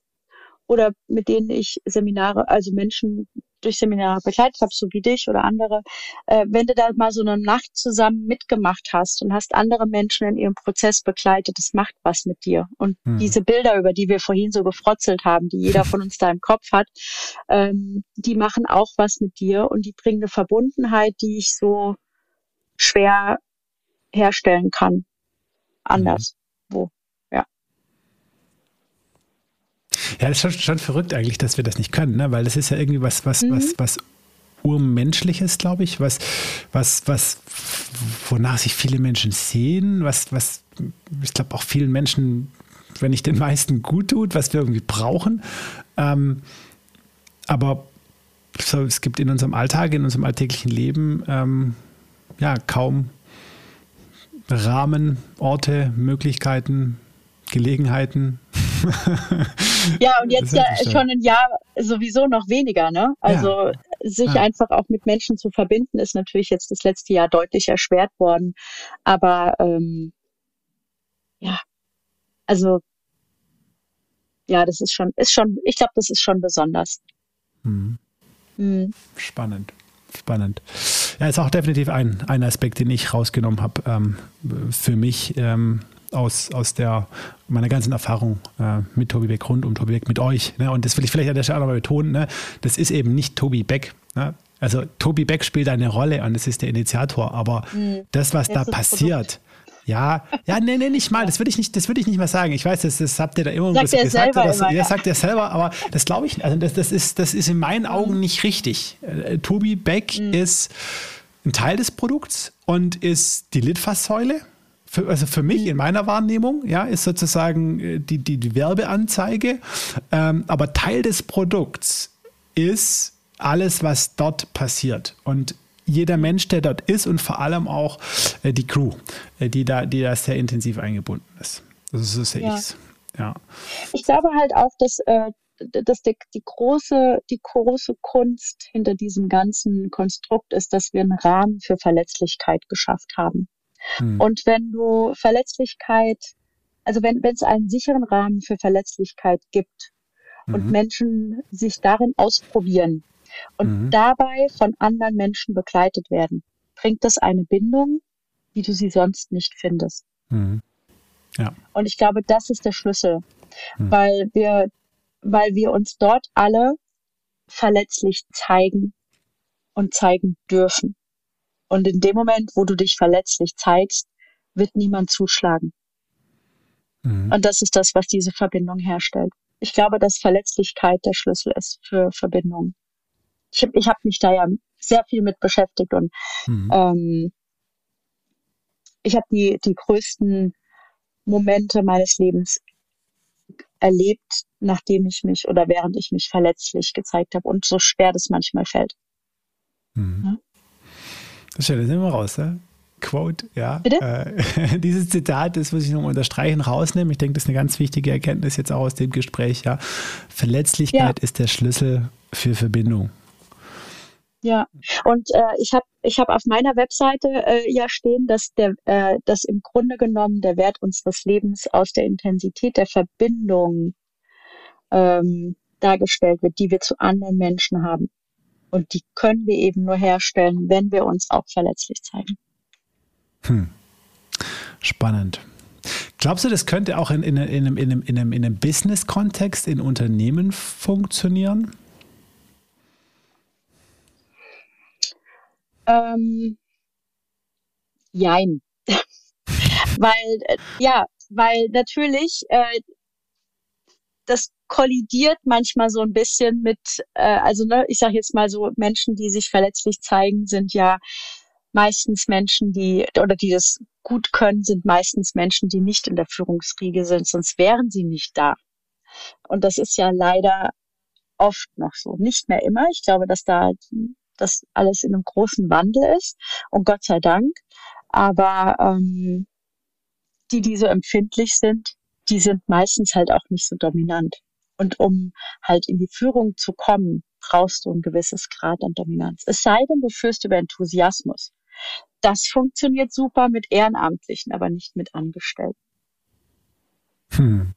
oder mit denen ich Seminare, also Menschen durch Seminare begleitet habe, so wie dich oder andere, äh, wenn du da mal so eine Nacht zusammen mitgemacht hast und hast andere Menschen in ihrem Prozess begleitet, das macht was mit dir. Und mhm. diese Bilder, über die wir vorhin so gefrotzelt haben, die jeder von uns da im Kopf hat, ähm, die machen auch was mit dir und die bringen eine Verbundenheit, die ich so schwer herstellen kann. Anders. Mhm. Wo? Ja, das ist schon, schon verrückt eigentlich, dass wir das nicht können, ne? weil das ist ja irgendwie was, was, mhm. was, was urmenschliches, glaube ich, was, was, was, wonach sich viele Menschen sehen, was, was, ich glaube auch vielen Menschen, wenn nicht den meisten gut tut, was wir irgendwie brauchen. Ähm, aber so, es gibt in unserem Alltag, in unserem alltäglichen Leben, ähm, ja, kaum Rahmen, Orte, Möglichkeiten, Gelegenheiten. ja, und jetzt ja schon ein Jahr sowieso noch weniger, ne? Also ja. sich ja. einfach auch mit Menschen zu verbinden, ist natürlich jetzt das letzte Jahr deutlich erschwert worden. Aber ähm, ja, also ja, das ist schon, ist schon, ich glaube, das ist schon besonders. Mhm. Mhm. Spannend. Spannend. Ja, ist auch definitiv ein, ein Aspekt, den ich rausgenommen habe ähm, für mich. Ähm, aus, aus der, meiner ganzen Erfahrung äh, mit Tobi Beck, rund um Tobi Beck, mit euch. Ne? Und das will ich vielleicht an der Stelle auch nochmal betonen. Ne? Das ist eben nicht Tobi Beck. Ne? Also Tobi Beck spielt eine Rolle und das ist der Initiator. Aber mhm. das, was das da passiert, ja, ja, nee, nee, nicht mal. Das würde ich nicht, das würde ich nicht mal sagen. Ich weiß, das, das habt ihr da immer sagt gesagt. Das, immer, ja. sagt er selber, aber das glaube ich, also das, das, ist, das ist in meinen Augen nicht richtig. Äh, Tobi Beck mhm. ist ein Teil des Produkts und ist die Litfaßsäule für, also für mich in meiner Wahrnehmung, ja, ist sozusagen äh, die, die, die Werbeanzeige. Ähm, aber Teil des Produkts ist alles, was dort passiert. Und jeder Mensch, der dort ist und vor allem auch äh, die Crew, äh, die, da, die da sehr intensiv eingebunden ist. Also so sehe ja. ich Ja. Ich glaube halt auch, dass, äh, dass die, die, große, die große Kunst hinter diesem ganzen Konstrukt ist, dass wir einen Rahmen für Verletzlichkeit geschafft haben. Hm. Und wenn du Verletzlichkeit, also wenn es einen sicheren Rahmen für Verletzlichkeit gibt mhm. und Menschen sich darin ausprobieren und mhm. dabei von anderen Menschen begleitet werden, bringt das eine Bindung, wie du sie sonst nicht findest. Mhm. Ja. Und ich glaube, das ist der Schlüssel, mhm. weil wir, weil wir uns dort alle verletzlich zeigen und zeigen dürfen. Und in dem Moment, wo du dich verletzlich zeigst, wird niemand zuschlagen. Mhm. Und das ist das, was diese Verbindung herstellt. Ich glaube, dass Verletzlichkeit der Schlüssel ist für Verbindungen. Ich, ich habe mich da ja sehr viel mit beschäftigt und mhm. ähm, ich habe die, die größten Momente meines Lebens erlebt, nachdem ich mich oder während ich mich verletzlich gezeigt habe und so schwer das manchmal fällt. Mhm. Ja? Das stellen wir raus, ne? Quote, ja. Bitte? Äh, dieses Zitat, das muss ich noch unterstreichen, rausnehmen. Ich denke, das ist eine ganz wichtige Erkenntnis jetzt auch aus dem Gespräch, ja. Verletzlichkeit ja. ist der Schlüssel für Verbindung. Ja, und äh, ich habe ich hab auf meiner Webseite äh, ja stehen, dass der, äh, dass im Grunde genommen der Wert unseres Lebens aus der Intensität der Verbindung ähm, dargestellt wird, die wir zu anderen Menschen haben. Und die können wir eben nur herstellen, wenn wir uns auch verletzlich zeigen. Hm. Spannend. Glaubst du, das könnte auch in, in, in, in einem, in einem, in einem Business-Kontext in Unternehmen funktionieren? Ähm, jein. weil, äh, ja, weil natürlich äh, das kollidiert manchmal so ein bisschen mit, äh, also ne, ich sage jetzt mal so, Menschen, die sich verletzlich zeigen, sind ja meistens Menschen, die oder die das gut können, sind meistens Menschen, die nicht in der Führungsriege sind, sonst wären sie nicht da. Und das ist ja leider oft noch so. Nicht mehr immer. Ich glaube, dass da das alles in einem großen Wandel ist und Gott sei Dank. Aber ähm, die, die so empfindlich sind, die sind meistens halt auch nicht so dominant. Und um halt in die Führung zu kommen, brauchst du ein gewisses Grad an Dominanz. Es sei denn, du führst über Enthusiasmus. Das funktioniert super mit Ehrenamtlichen, aber nicht mit Angestellten. Hm.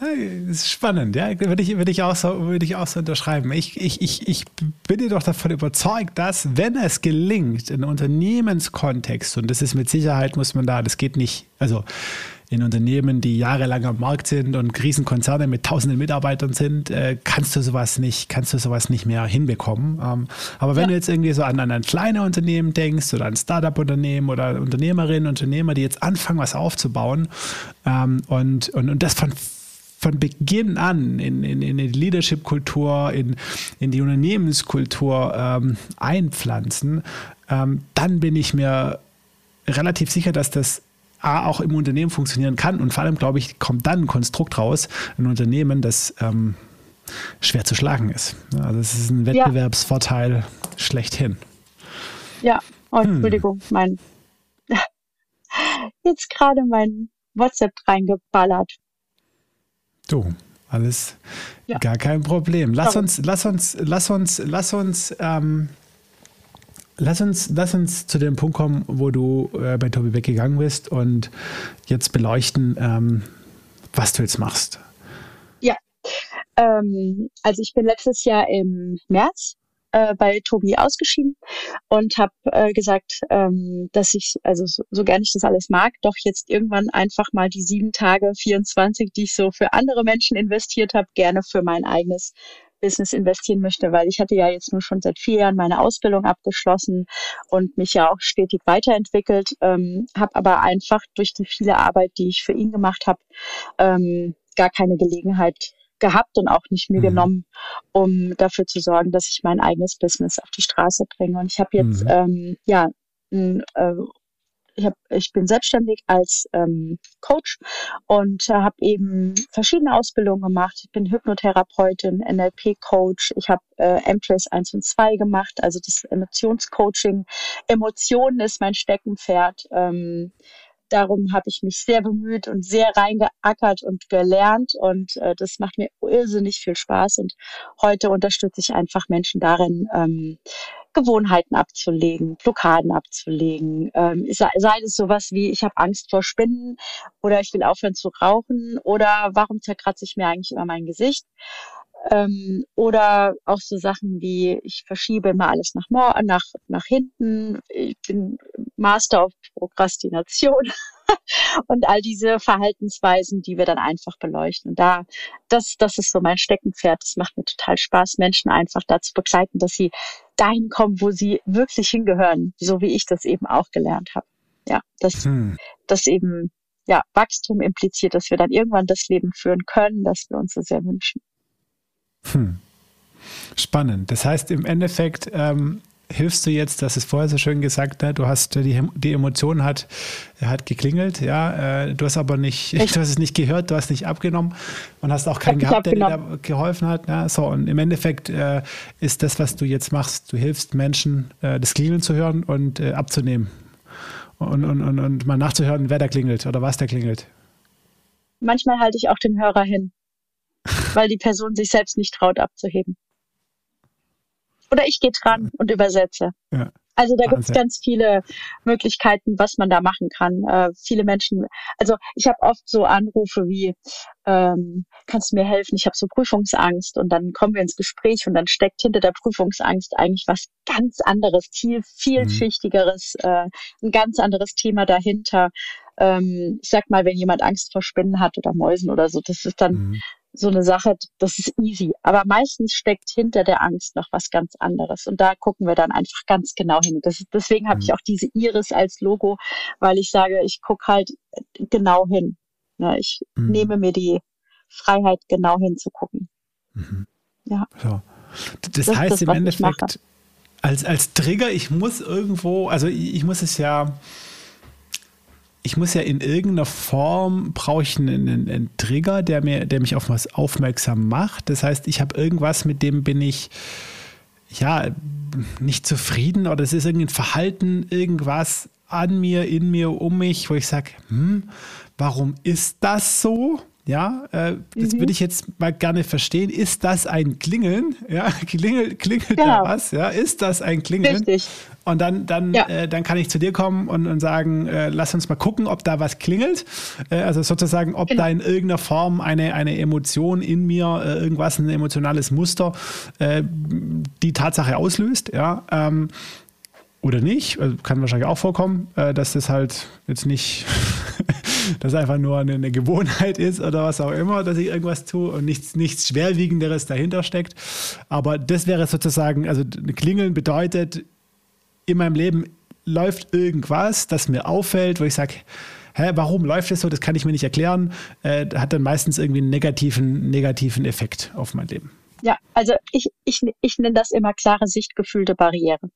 Das ist spannend, ja. Würde ich, würde ich, auch, so, würde ich auch so unterschreiben. Ich, ich, ich, ich bin jedoch davon überzeugt, dass, wenn es gelingt, in Unternehmenskontext, und das ist mit Sicherheit, muss man da, das geht nicht, also in Unternehmen, die jahrelang am Markt sind und Riesenkonzerne mit tausenden Mitarbeitern sind, äh, kannst du sowas nicht, kannst du sowas nicht mehr hinbekommen. Ähm, aber wenn ja. du jetzt irgendwie so an, an ein kleines Unternehmen denkst oder ein Startup-Unternehmen oder Unternehmerinnen, Unternehmer, die jetzt anfangen, was aufzubauen ähm, und, und, und das von von Beginn an in, in, in die Leadership-Kultur, in, in die Unternehmenskultur ähm, einpflanzen, ähm, dann bin ich mir relativ sicher, dass das A, auch im Unternehmen funktionieren kann und vor allem, glaube ich, kommt dann ein Konstrukt raus, ein Unternehmen, das ähm, schwer zu schlagen ist. Also es ist ein Wettbewerbsvorteil ja. schlechthin. Ja, oh, hm. Entschuldigung, hm. mein jetzt gerade mein WhatsApp reingeballert. Du, alles ja. gar kein Problem. Lass uns, lass uns, lass uns, lass uns, ähm, lass uns, lass uns zu dem Punkt kommen, wo du äh, bei Tobi Beck gegangen bist und jetzt beleuchten, ähm, was du jetzt machst. Ja, ähm, also ich bin letztes Jahr im März äh, bei Tobi ausgeschieden und habe äh, gesagt, ähm, dass ich, also so, so gerne ich das alles mag, doch jetzt irgendwann einfach mal die sieben Tage, 24, die ich so für andere Menschen investiert habe, gerne für mein eigenes Business investieren möchte, weil ich hatte ja jetzt nur schon seit vier Jahren meine Ausbildung abgeschlossen und mich ja auch stetig weiterentwickelt, ähm, habe aber einfach durch die viele Arbeit, die ich für ihn gemacht habe, ähm, gar keine Gelegenheit gehabt und auch nicht mir mhm. genommen, um dafür zu sorgen, dass ich mein eigenes Business auf die Straße bringe. Und ich habe jetzt mhm. ähm, ja ein, äh, ich, hab, ich bin selbstständig als ähm, Coach und äh, habe eben verschiedene Ausbildungen gemacht. Ich bin Hypnotherapeutin, NLP-Coach. Ich habe äh, M-Trace 1 und 2 gemacht, also das Emotionscoaching. Emotionen ist mein Steckenpferd. Ähm, darum habe ich mich sehr bemüht und sehr reingeackert und gelernt. Und äh, das macht mir irrsinnig viel Spaß. Und heute unterstütze ich einfach Menschen darin, ähm, Gewohnheiten abzulegen, Blockaden abzulegen, ähm, sei, es sowas wie ich habe Angst vor Spinnen oder ich will aufhören zu rauchen oder warum zerkratze ich mir eigentlich immer mein Gesicht Ähm, oder auch so Sachen wie, ich verschiebe immer alles nach, nach, nach hinten, ich bin Master of Prokrastination und all diese Verhaltensweisen, die wir dann einfach beleuchten. Und da, das, das ist so mein Steckenpferd. Das macht mir total Spaß, Menschen einfach dazu begleiten, dass sie dahin kommen, wo sie wirklich hingehören, so wie ich das eben auch gelernt habe. Ja, dass, hm. dass eben ja, Wachstum impliziert, dass wir dann irgendwann das Leben führen können, das wir uns so sehr wünschen. Hm. Spannend. Das heißt, im Endeffekt ähm, hilfst du jetzt, das ist vorher so schön gesagt, ne? du hast die, die Emotion hat, hat geklingelt, ja, äh, du hast aber nicht, Echt? du hast es nicht gehört, du hast nicht abgenommen und hast auch keinen gehabt, der dir da geholfen hat. Ja? So, und im Endeffekt äh, ist das, was du jetzt machst, du hilfst Menschen, äh, das Klingeln zu hören und äh, abzunehmen. Und, und, und, und mal nachzuhören, wer da klingelt oder was da klingelt. Manchmal halte ich auch den Hörer hin weil die Person sich selbst nicht traut abzuheben. Oder ich gehe dran und übersetze. Ja. Also da gibt es ganz viele Möglichkeiten, was man da machen kann. Äh, viele Menschen, also ich habe oft so Anrufe wie, ähm, kannst du mir helfen? Ich habe so Prüfungsangst und dann kommen wir ins Gespräch und dann steckt hinter der Prüfungsangst eigentlich was ganz anderes, viel vielschichtigeres, mhm. äh, ein ganz anderes Thema dahinter. Ähm, ich sag mal, wenn jemand Angst vor Spinnen hat oder Mäusen oder so, das ist dann mhm so eine Sache, das ist easy. Aber meistens steckt hinter der Angst noch was ganz anderes. Und da gucken wir dann einfach ganz genau hin. Das, deswegen habe mhm. ich auch diese Iris als Logo, weil ich sage, ich gucke halt genau hin. Ja, ich mhm. nehme mir die Freiheit, genau hinzugucken. Mhm. Ja. So. Das, das heißt das, im Endeffekt, als, als Trigger, ich muss irgendwo, also ich, ich muss es ja ich muss ja in irgendeiner Form brauche ich einen, einen, Trigger, der mir, der mich auf was aufmerksam macht. Das heißt, ich habe irgendwas, mit dem bin ich ja nicht zufrieden oder es ist irgendein Verhalten, irgendwas an mir, in mir, um mich, wo ich sage, hm, warum ist das so? Ja, äh, das mhm. würde ich jetzt mal gerne verstehen. Ist das ein Klingeln? Ja, klingelt, klingelt genau. da was? Ja, ist das ein Klingeln? Richtig. Und dann, dann, ja. äh, dann kann ich zu dir kommen und, und sagen, äh, lass uns mal gucken, ob da was klingelt. Äh, also sozusagen, ob genau. da in irgendeiner Form eine, eine Emotion in mir, äh, irgendwas, ein emotionales Muster, äh, die Tatsache auslöst. Ja. Ähm, oder nicht. Also kann wahrscheinlich auch vorkommen, dass das halt jetzt nicht, dass einfach nur eine, eine, Gewohnheit ist oder was auch immer, dass ich irgendwas tue und nichts, nichts Schwerwiegenderes dahinter steckt. Aber das wäre sozusagen, also Klingeln bedeutet, in meinem Leben läuft irgendwas, das mir auffällt, wo ich sage, hä, warum läuft es so? Das kann ich mir nicht erklären. Äh, hat dann meistens irgendwie einen negativen, negativen Effekt auf mein Leben. Ja, also ich, ich, ich nenne das immer klare Sichtgefühlte Barriere.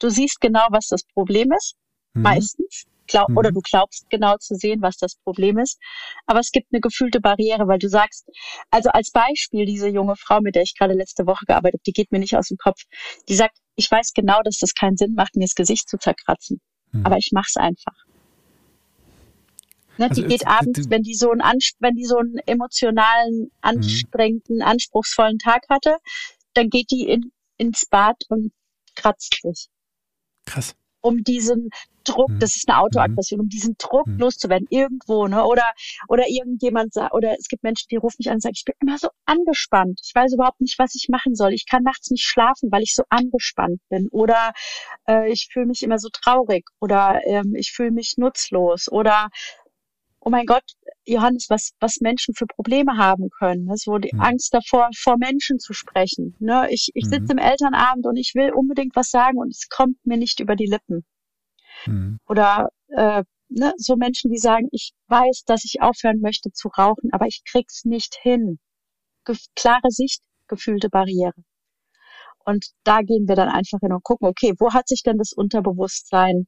Du siehst genau, was das Problem ist, mhm. meistens. Glaub, mhm. Oder du glaubst genau zu sehen, was das Problem ist. Aber es gibt eine gefühlte Barriere, weil du sagst, also als Beispiel, diese junge Frau, mit der ich gerade letzte Woche gearbeitet habe, die geht mir nicht aus dem Kopf. Die sagt, ich weiß genau, dass das keinen Sinn macht, mir das Gesicht zu zerkratzen. Mhm. Aber ich mach's einfach. Ne, also die geht abends, wenn die so einen, wenn die so einen emotionalen, mhm. anstrengenden, anspruchsvollen Tag hatte, dann geht die in, ins Bad und kratzt sich. Krass. Um diesen Druck, mhm. das ist eine Autoaggression, um diesen Druck mhm. loszuwerden, irgendwo, ne? Oder, oder irgendjemand sagt, oder es gibt Menschen, die rufen mich an und sagen, ich bin immer so angespannt. Ich weiß überhaupt nicht, was ich machen soll. Ich kann nachts nicht schlafen, weil ich so angespannt bin. Oder äh, ich fühle mich immer so traurig oder ähm, ich fühle mich nutzlos oder oh mein Gott, Johannes, was, was Menschen für Probleme haben können. Ne? So die mhm. Angst davor, vor Menschen zu sprechen. Ne? Ich, ich sitze mhm. im Elternabend und ich will unbedingt was sagen und es kommt mir nicht über die Lippen. Mhm. Oder äh, ne, so Menschen, die sagen, ich weiß, dass ich aufhören möchte zu rauchen, aber ich krieg's nicht hin. Ge klare Sicht, gefühlte Barriere. Und da gehen wir dann einfach hin und gucken, okay, wo hat sich denn das Unterbewusstsein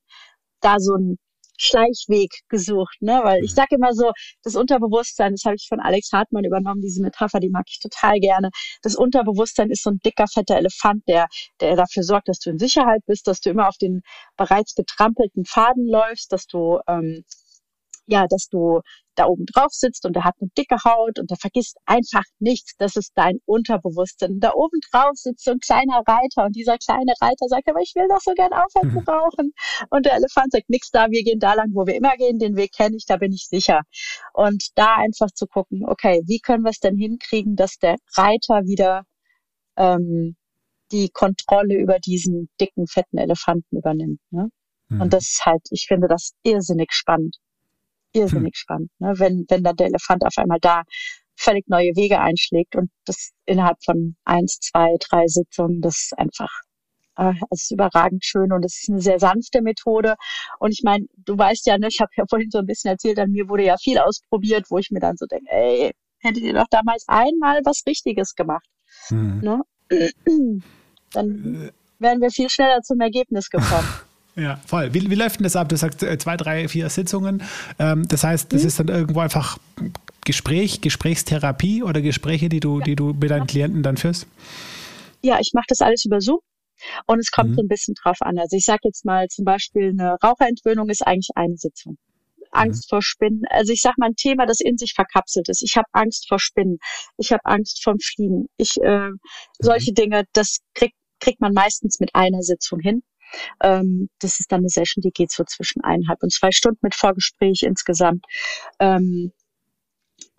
da so ein Schleichweg gesucht, ne? Weil ich mhm. sage immer so, das Unterbewusstsein, das habe ich von Alex Hartmann übernommen, diese Metapher, die mag ich total gerne. Das Unterbewusstsein ist so ein dicker, fetter Elefant, der, der dafür sorgt, dass du in Sicherheit bist, dass du immer auf den bereits getrampelten Faden läufst, dass du ähm, ja, dass du da oben drauf sitzt und der hat eine dicke Haut und der vergisst einfach nichts. Das ist dein Unterbewusstsein. Da oben drauf sitzt so ein kleiner Reiter und dieser kleine Reiter sagt, aber ich will doch so gern aufhören zu mhm. rauchen. Und der Elefant sagt, nix da, wir gehen da lang, wo wir immer gehen, den Weg kenne ich, da bin ich sicher. Und da einfach zu gucken, okay, wie können wir es denn hinkriegen, dass der Reiter wieder ähm, die Kontrolle über diesen dicken, fetten Elefanten übernimmt. Ne? Mhm. Und das ist halt, ich finde das irrsinnig spannend irrsinnig hm. spannend, ne? wenn, wenn dann der Elefant auf einmal da völlig neue Wege einschlägt und das innerhalb von eins, zwei, drei Sitzungen, das ist einfach, äh, es ist überragend schön und es ist eine sehr sanfte Methode. Und ich meine, du weißt ja, ne, ich habe ja vorhin so ein bisschen erzählt, an mir wurde ja viel ausprobiert, wo ich mir dann so denke, ey, hättet ihr doch damals einmal was Richtiges gemacht. Hm. Ne? Dann wären wir viel schneller zum Ergebnis gekommen. Ja, voll. Wie, wie läuft denn das ab? Du sagst äh, zwei, drei, vier Sitzungen. Ähm, das heißt, das mhm. ist dann irgendwo einfach Gespräch, Gesprächstherapie oder Gespräche, die du, ja. die du mit deinen Klienten dann führst? Ja, ich mache das alles über Zoom. Und es kommt mhm. so ein bisschen drauf an. Also ich sage jetzt mal zum Beispiel, eine Raucherentwöhnung ist eigentlich eine Sitzung. Angst mhm. vor Spinnen. Also ich sage mal ein Thema, das in sich verkapselt ist. Ich habe Angst vor Spinnen. Ich habe Angst vom Fliegen. Ich äh, solche mhm. Dinge, das kriegt kriegt man meistens mit einer Sitzung hin. Ähm, das ist dann eine Session, die geht so zwischen eineinhalb und zwei Stunden mit Vorgespräch insgesamt. Ähm,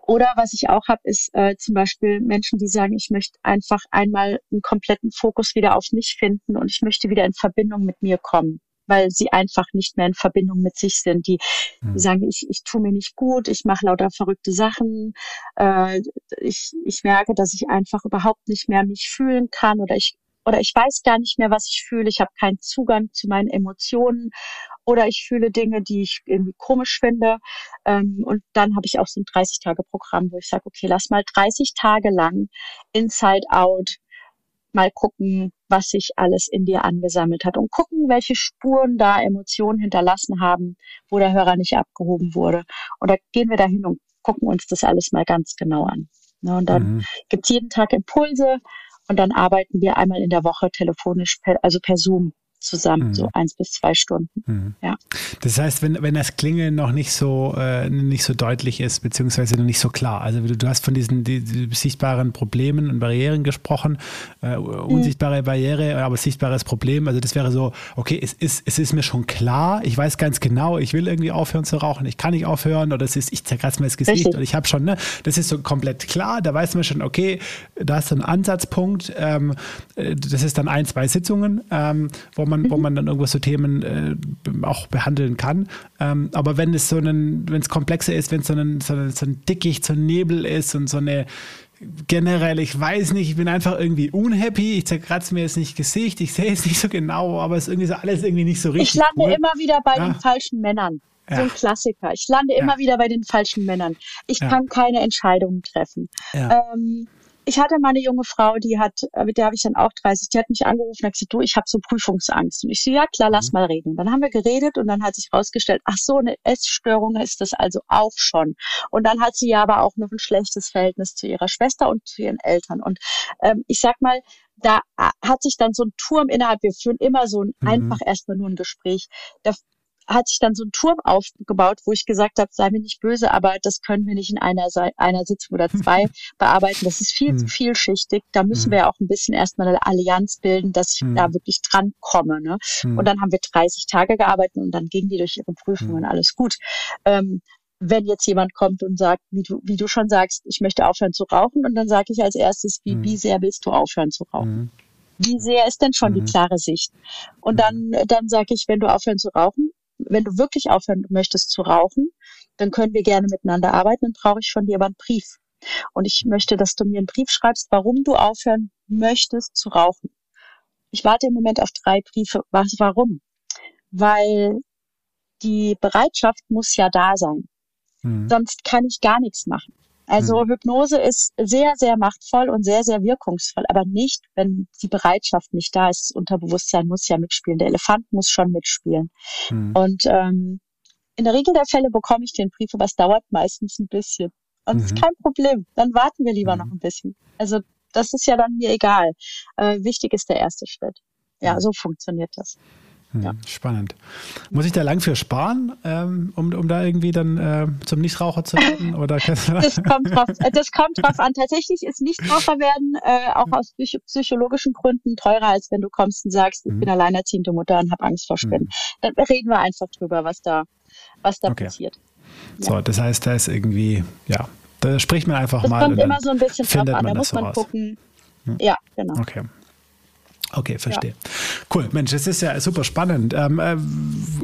oder was ich auch habe, ist äh, zum Beispiel Menschen, die sagen, ich möchte einfach einmal einen kompletten Fokus wieder auf mich finden und ich möchte wieder in Verbindung mit mir kommen, weil sie einfach nicht mehr in Verbindung mit sich sind. Die, die hm. sagen, ich, ich tue mir nicht gut, ich mache lauter verrückte Sachen, äh, ich, ich merke, dass ich einfach überhaupt nicht mehr mich fühlen kann oder ich oder ich weiß gar nicht mehr, was ich fühle. Ich habe keinen Zugang zu meinen Emotionen oder ich fühle Dinge, die ich irgendwie komisch finde. Ähm, und dann habe ich auch so ein 30-Tage-Programm, wo ich sage, okay, lass mal 30 Tage lang Inside Out mal gucken, was sich alles in dir angesammelt hat und gucken, welche Spuren da Emotionen hinterlassen haben, wo der Hörer nicht abgehoben wurde. Und da gehen wir dahin und gucken uns das alles mal ganz genau an. Ne, und dann mhm. gibt's jeden Tag Impulse und dann arbeiten wir einmal in der Woche telefonisch, per, also per Zoom zusammen, mhm. so eins bis zwei Stunden. Mhm. Ja. Das heißt, wenn, wenn das Klingeln noch nicht so, äh, nicht so deutlich ist, beziehungsweise noch nicht so klar, also du, du hast von diesen die, die sichtbaren Problemen und Barrieren gesprochen, äh, unsichtbare mhm. Barriere, aber sichtbares Problem, also das wäre so, okay, es ist, es ist mir schon klar, ich weiß ganz genau, ich will irgendwie aufhören zu rauchen, ich kann nicht aufhören oder es ist, ich zerkratze mir das Gesicht Richtig. oder ich habe schon, ne, das ist so komplett klar, da weiß man schon, okay, da ist so ein Ansatzpunkt, ähm, äh, das ist dann ein, zwei Sitzungen, ähm, wo man man, wo mhm. man dann irgendwas so Themen äh, auch behandeln kann. Ähm, aber wenn es so ein, wenn es komplexer ist, wenn es so ein, so, ein, so ein Dickicht, so ein Nebel ist und so eine generell, ich weiß nicht, ich bin einfach irgendwie unhappy, ich zerkratze mir jetzt nicht Gesicht, ich sehe es nicht so genau, aber es ist irgendwie so alles irgendwie nicht so richtig. Ich lande cool. immer wieder bei ja. den falschen Männern. Ja. So ein Klassiker. Ich lande ja. immer wieder bei den falschen Männern. Ich kann keine Entscheidungen treffen. Ähm, ich hatte mal eine junge Frau, die hat, äh, mit der habe ich dann auch 30, die hat mich angerufen und hat gesagt, du, ich habe so Prüfungsangst. Und ich so, ja klar, lass mhm. mal reden. Und dann haben wir geredet und dann hat sich herausgestellt, ach so, eine Essstörung ist das also auch schon. Und dann hat sie ja aber auch noch ein schlechtes Verhältnis zu ihrer Schwester und zu ihren Eltern. Und ähm, ich sag mal, da äh, hat sich dann so ein Turm innerhalb, wir führen immer so ein, mhm. einfach erstmal nur ein Gespräch. Da hat sich dann so ein Turm aufgebaut, wo ich gesagt habe, sei mir nicht böse, aber das können wir nicht in einer, einer Sitzung oder zwei bearbeiten. Das ist viel hm. zu vielschichtig. Da müssen hm. wir auch ein bisschen erstmal eine Allianz bilden, dass ich hm. da wirklich dran komme. Ne? Hm. Und dann haben wir 30 Tage gearbeitet und dann gingen die durch ihre Prüfungen, hm. alles gut. Ähm, wenn jetzt jemand kommt und sagt, wie du, wie du schon sagst, ich möchte aufhören zu rauchen, und dann sage ich als erstes, wie, wie sehr willst du aufhören zu rauchen? Wie sehr ist denn schon die klare Sicht? Und dann, dann sage ich, wenn du aufhören zu rauchen, wenn du wirklich aufhören möchtest zu rauchen, dann können wir gerne miteinander arbeiten. Dann brauche ich von dir aber einen Brief. Und ich möchte, dass du mir einen Brief schreibst, warum du aufhören möchtest zu rauchen. Ich warte im Moment auf drei Briefe. Was, warum? Weil die Bereitschaft muss ja da sein. Mhm. Sonst kann ich gar nichts machen. Also mhm. Hypnose ist sehr, sehr machtvoll und sehr, sehr wirkungsvoll, aber nicht, wenn die Bereitschaft nicht da ist. Das Unterbewusstsein muss ja mitspielen. Der Elefant muss schon mitspielen. Mhm. Und ähm, in der Regel der Fälle bekomme ich den Brief, aber es dauert meistens ein bisschen. Und mhm. ist kein Problem. Dann warten wir lieber mhm. noch ein bisschen. Also das ist ja dann mir egal. Äh, wichtig ist der erste Schritt. Ja, so funktioniert das. Hm, ja. Spannend. Muss ich da lang für sparen, ähm, um, um da irgendwie dann äh, zum Nichtraucher zu werden? Oder das, kommt drauf, äh, das kommt drauf an. Tatsächlich ist Nichtraucher werden äh, auch aus psychologischen Gründen teurer, als wenn du kommst und sagst, ich mhm. bin alleinerziehende Mutter und habe Angst vor Spinnen. Mhm. Dann reden wir einfach drüber, was da, was da okay. passiert. Ja. So, das heißt, da ist irgendwie, ja, da spricht man einfach das mal. Das kommt immer so ein bisschen drauf an, da muss man gucken. Hm. Ja, genau. Okay. Okay, verstehe. Ja. Cool, Mensch, das ist ja super spannend. Ähm, äh,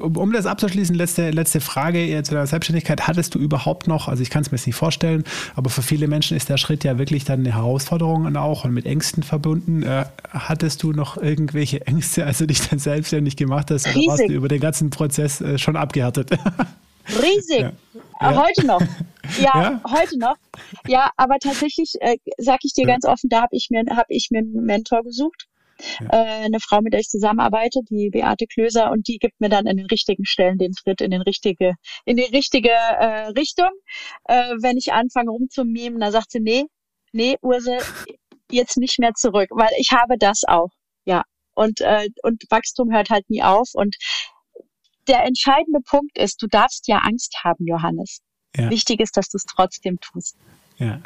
um, um, das abzuschließen, letzte, letzte Frage zu deiner Selbstständigkeit. Hattest du überhaupt noch, also ich kann es mir jetzt nicht vorstellen, aber für viele Menschen ist der Schritt ja wirklich dann eine Herausforderung und auch und mit Ängsten verbunden. Äh, hattest du noch irgendwelche Ängste, als du dich dann selbstständig gemacht hast? Oder Riesig. warst du über den ganzen Prozess äh, schon abgehärtet? Riesig. Ja. Ja. Heute noch. Ja, ja, heute noch. Ja, aber tatsächlich äh, sage ich dir ganz offen, da habe ich mir hab ich mir einen Mentor gesucht ja. äh, eine Frau, mit der ich zusammenarbeite, die Beate Klöser, und die gibt mir dann an den richtigen Stellen den Schritt in den richtige, in die richtige äh, Richtung. Äh, wenn ich anfange rumzumimen, dann sagt sie, nee, nee, Urse, jetzt nicht mehr zurück, weil ich habe das auch, ja. Und, äh, und Wachstum hört halt nie auf. Und der entscheidende Punkt ist, du darfst ja Angst haben, Johannes. Ja. Wichtig ist, dass du es trotzdem tust. Ja.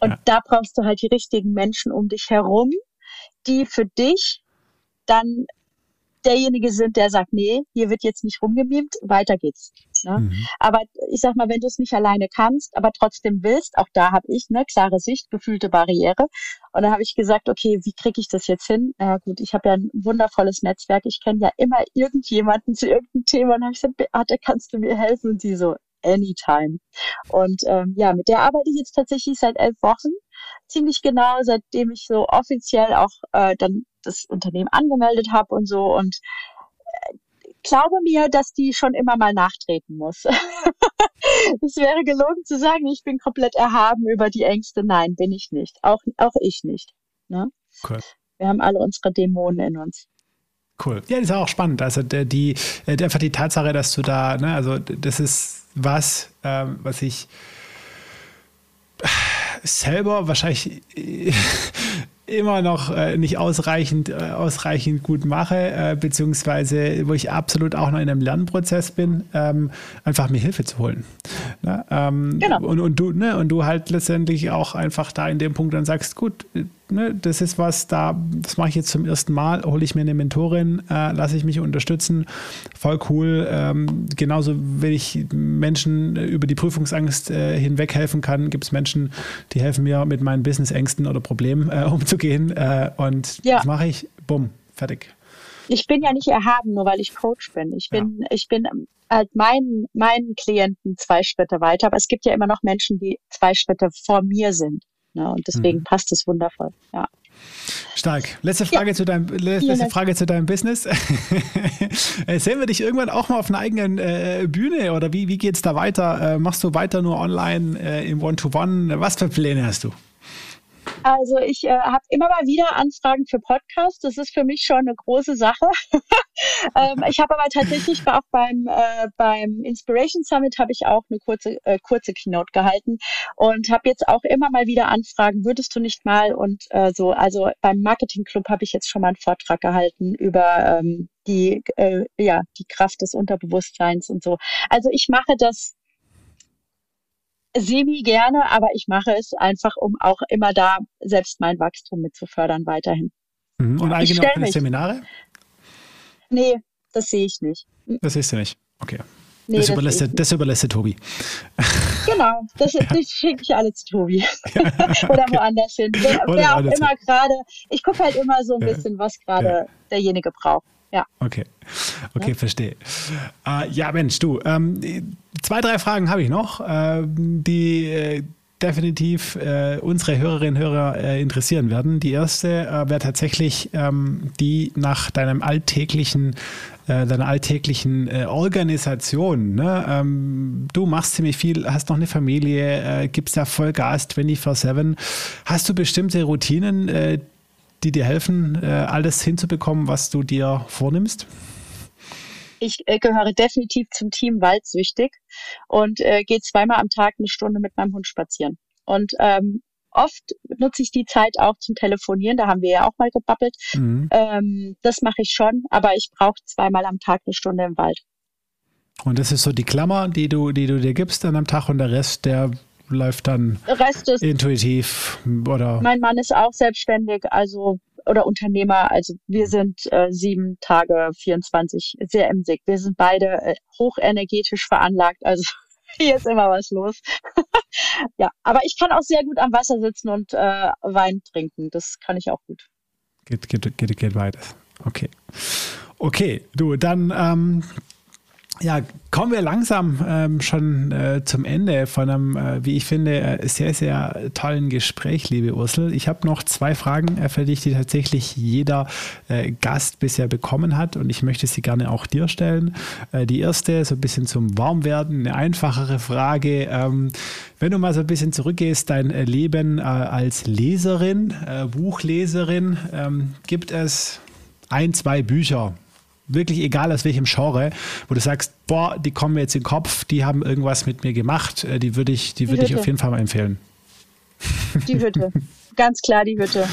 Und ja. da brauchst du halt die richtigen Menschen um dich herum, die für dich dann derjenige sind, der sagt, nee, hier wird jetzt nicht rumgemimt, weiter geht's. Ne? Mhm. Aber ich sag mal, wenn du es nicht alleine kannst, aber trotzdem willst, auch da habe ich eine klare Sicht, gefühlte Barriere. Und da habe ich gesagt, okay, wie kriege ich das jetzt hin? Na gut, ich habe ja ein wundervolles Netzwerk. Ich kenne ja immer irgendjemanden zu irgendeinem Thema. Und dann habe ich gesagt, Beate, kannst du mir helfen? Und sie so, anytime. Und ähm, ja, mit der arbeite ich jetzt tatsächlich seit elf Wochen ziemlich genau, seitdem ich so offiziell auch äh, dann das Unternehmen angemeldet habe und so und äh, glaube mir, dass die schon immer mal nachtreten muss. Es wäre gelogen zu sagen, ich bin komplett erhaben über die Ängste. Nein, bin ich nicht. Auch, auch ich nicht. Ne? Cool. Wir haben alle unsere Dämonen in uns. Cool. Ja, das ist auch spannend. Also die, die, äh, einfach die Tatsache, dass du da, ne, also das ist was, ähm, was ich selber wahrscheinlich äh, immer noch äh, nicht ausreichend, äh, ausreichend gut mache, äh, beziehungsweise wo ich absolut auch noch in einem Lernprozess bin, ähm, einfach mir Hilfe zu holen. Ne? Ähm, genau. und, und, du, ne? und du halt letztendlich auch einfach da in dem Punkt dann sagst, gut, ne, das ist was, da, das mache ich jetzt zum ersten Mal, hole ich mir eine Mentorin, äh, lasse ich mich unterstützen, voll cool. Ähm, genauso, wenn ich Menschen über die Prüfungsangst äh, hinweg helfen kann, gibt es Menschen, die helfen mir mit meinen Businessängsten oder Problemen äh, umzugehen. Äh, und ja. das mache ich, bumm, fertig. Ich bin ja nicht erhaben, nur weil ich Coach bin. Ich bin, ja. ich bin halt meinen, meinen Klienten zwei Schritte weiter, aber es gibt ja immer noch Menschen, die zwei Schritte vor mir sind. Ne? Und deswegen mhm. passt es wundervoll. Ja. Stark. Letzte Frage, ja. zu, deinem, letzte Frage zu deinem Business. Äh, sehen wir dich irgendwann auch mal auf einer eigenen äh, Bühne oder wie, wie geht es da weiter? Äh, machst du weiter nur online äh, im One-to-One? -One? Was für Pläne hast du? Also ich äh, habe immer mal wieder Anfragen für Podcasts. Das ist für mich schon eine große Sache. ähm, ich habe aber tatsächlich auch beim äh, beim Inspiration Summit habe ich auch eine kurze äh, kurze Keynote gehalten und habe jetzt auch immer mal wieder Anfragen. Würdest du nicht mal und äh, so? Also beim Marketing Club habe ich jetzt schon mal einen Vortrag gehalten über ähm, die äh, ja die Kraft des Unterbewusstseins und so. Also ich mache das semi gerne, aber ich mache es einfach, um auch immer da selbst mein Wachstum mit zu fördern weiterhin. Mhm. Und eigene auch keine Seminare? Nee, das sehe ich nicht. Mhm. Das siehst du nicht. Okay. Nee, das, das, überlässt, der, das überlässt der Tobi. Genau, das, das schicke ich alle zu Tobi. Oder okay. woanders hin. Wer, wer auch immer gerade, ich gucke halt immer so ein bisschen, was gerade ja. derjenige braucht. Ja. Okay, okay, ja. verstehe. Äh, ja, Mensch, du, ähm, zwei, drei Fragen habe ich noch, äh, die äh, definitiv äh, unsere Hörerinnen und Hörer äh, interessieren werden. Die erste äh, wäre tatsächlich ähm, die nach deinem alltäglichen deiner alltäglichen Organisation. Ne? Ähm, du machst ziemlich viel, hast noch eine Familie, gibst da voll Gas 24-7. Hast du bestimmte Routinen, die dir helfen, äh, alles hinzubekommen, was du dir vornimmst? Ich äh, gehöre definitiv zum Team Waldsüchtig und äh, gehe zweimal am Tag eine Stunde mit meinem Hund spazieren. Und ähm, oft nutze ich die Zeit auch zum Telefonieren. Da haben wir ja auch mal gebabbelt. Mhm. Ähm, das mache ich schon, aber ich brauche zweimal am Tag eine Stunde im Wald. Und das ist so die Klammer, die du, die du dir gibst dann am Tag und der Rest, der läuft dann intuitiv oder? Mein Mann ist auch selbstständig, also oder Unternehmer. Also wir sind äh, sieben Tage 24 sehr emsig. Wir sind beide äh, hochenergetisch veranlagt. Also hier ist immer was los. ja, aber ich kann auch sehr gut am Wasser sitzen und äh, Wein trinken. Das kann ich auch gut. Geht, geht, geht, geht weiter. Okay. Okay, du, dann ähm, ja, kommen wir langsam ähm, schon äh, zum Ende von einem, äh, wie ich finde, äh, sehr, sehr tollen Gespräch, liebe Ursel. Ich habe noch zwei Fragen äh, für dich, die tatsächlich jeder äh, Gast bisher bekommen hat und ich möchte sie gerne auch dir stellen. Äh, die erste, so ein bisschen zum Warmwerden, eine einfachere Frage. Ähm, wenn du mal so ein bisschen zurückgehst, dein Leben als Leserin, Buchleserin, ähm, gibt es ein, zwei Bücher, wirklich egal aus welchem Genre, wo du sagst, boah, die kommen mir jetzt in den Kopf, die haben irgendwas mit mir gemacht, äh, die würde ich, die, die würde ich auf jeden Fall mal empfehlen. Die Hütte. Ganz klar die Hütte.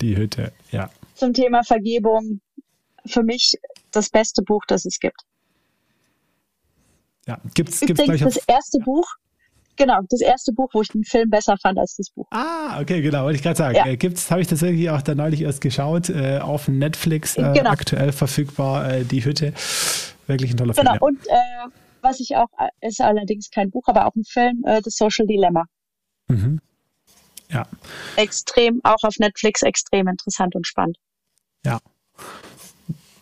Die Hütte, ja. Zum Thema Vergebung. Für mich das beste Buch, das es gibt. Ja, gibt's, gibt's gleich das erste Buch, Genau, das erste Buch, wo ich den Film besser fand als das Buch. Ah, okay, genau, wollte ich gerade sagen. Ja. Äh, gibt's, habe ich tatsächlich auch da neulich erst geschaut, äh, auf Netflix äh, genau. aktuell verfügbar, äh, Die Hütte. Wirklich ein toller genau. Film. Genau, und äh, was ich auch, äh, ist allerdings kein Buch, aber auch ein Film, The Social Dilemma. Mhm. Ja. Extrem, auch auf Netflix, extrem interessant und spannend. Ja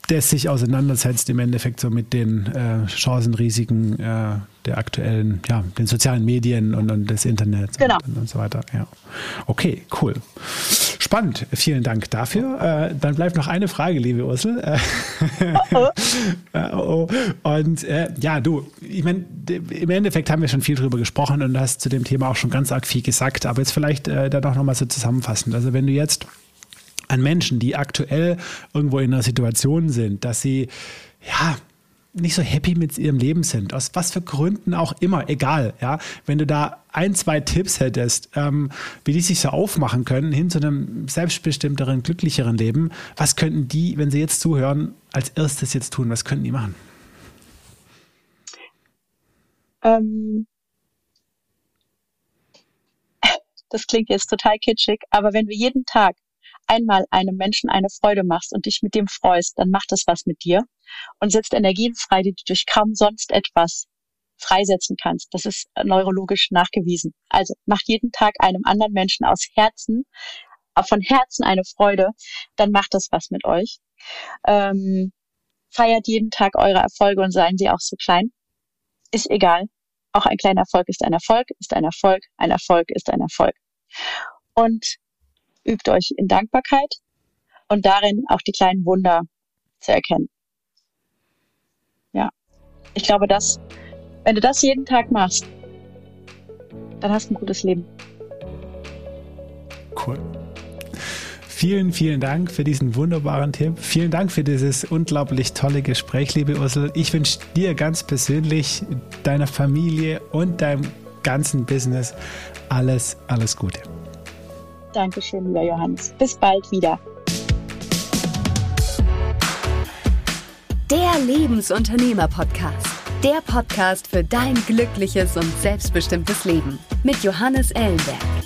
der sich auseinandersetzt im Endeffekt so mit den äh, Chancen, Risiken äh, der aktuellen, ja, den sozialen Medien und, und des Internets genau. und, und, so weiter. Ja. Okay, cool. Spannend. Vielen Dank dafür. Äh, dann bleibt noch eine Frage, liebe Ursel. Oh. oh. Und äh, ja, du, ich meine, im Endeffekt haben wir schon viel drüber gesprochen und hast zu dem Thema auch schon ganz arg viel gesagt, aber jetzt vielleicht äh, dann auch nochmal so zusammenfassend. Also wenn du jetzt an Menschen, die aktuell irgendwo in einer Situation sind, dass sie ja nicht so happy mit ihrem Leben sind, aus was für Gründen auch immer, egal, ja, wenn du da ein, zwei Tipps hättest, ähm, wie die sich so aufmachen können hin zu einem selbstbestimmteren, glücklicheren Leben, was könnten die, wenn sie jetzt zuhören, als erstes jetzt tun? Was könnten die machen? Ähm, das klingt jetzt total kitschig, aber wenn wir jeden Tag einmal einem Menschen eine Freude machst und dich mit dem freust, dann macht das was mit dir und setzt Energien frei, die du durch kaum sonst etwas freisetzen kannst. Das ist neurologisch nachgewiesen. Also macht jeden Tag einem anderen Menschen aus Herzen, von Herzen eine Freude, dann macht das was mit euch. Ähm, feiert jeden Tag eure Erfolge und seien sie auch so klein. Ist egal. Auch ein kleiner Erfolg ist ein Erfolg, ist ein Erfolg, ein Erfolg ist ein Erfolg. Und übt euch in Dankbarkeit und darin auch die kleinen Wunder zu erkennen. Ja, ich glaube, dass, wenn du das jeden Tag machst, dann hast du ein gutes Leben. Cool. Vielen, vielen Dank für diesen wunderbaren Tipp. Vielen Dank für dieses unglaublich tolle Gespräch, liebe Ursel. Ich wünsche dir ganz persönlich, deiner Familie und deinem ganzen Business alles, alles Gute. Dankeschön, lieber Johannes. Bis bald wieder. Der Lebensunternehmer-Podcast. Der Podcast für dein glückliches und selbstbestimmtes Leben mit Johannes Ellenberg.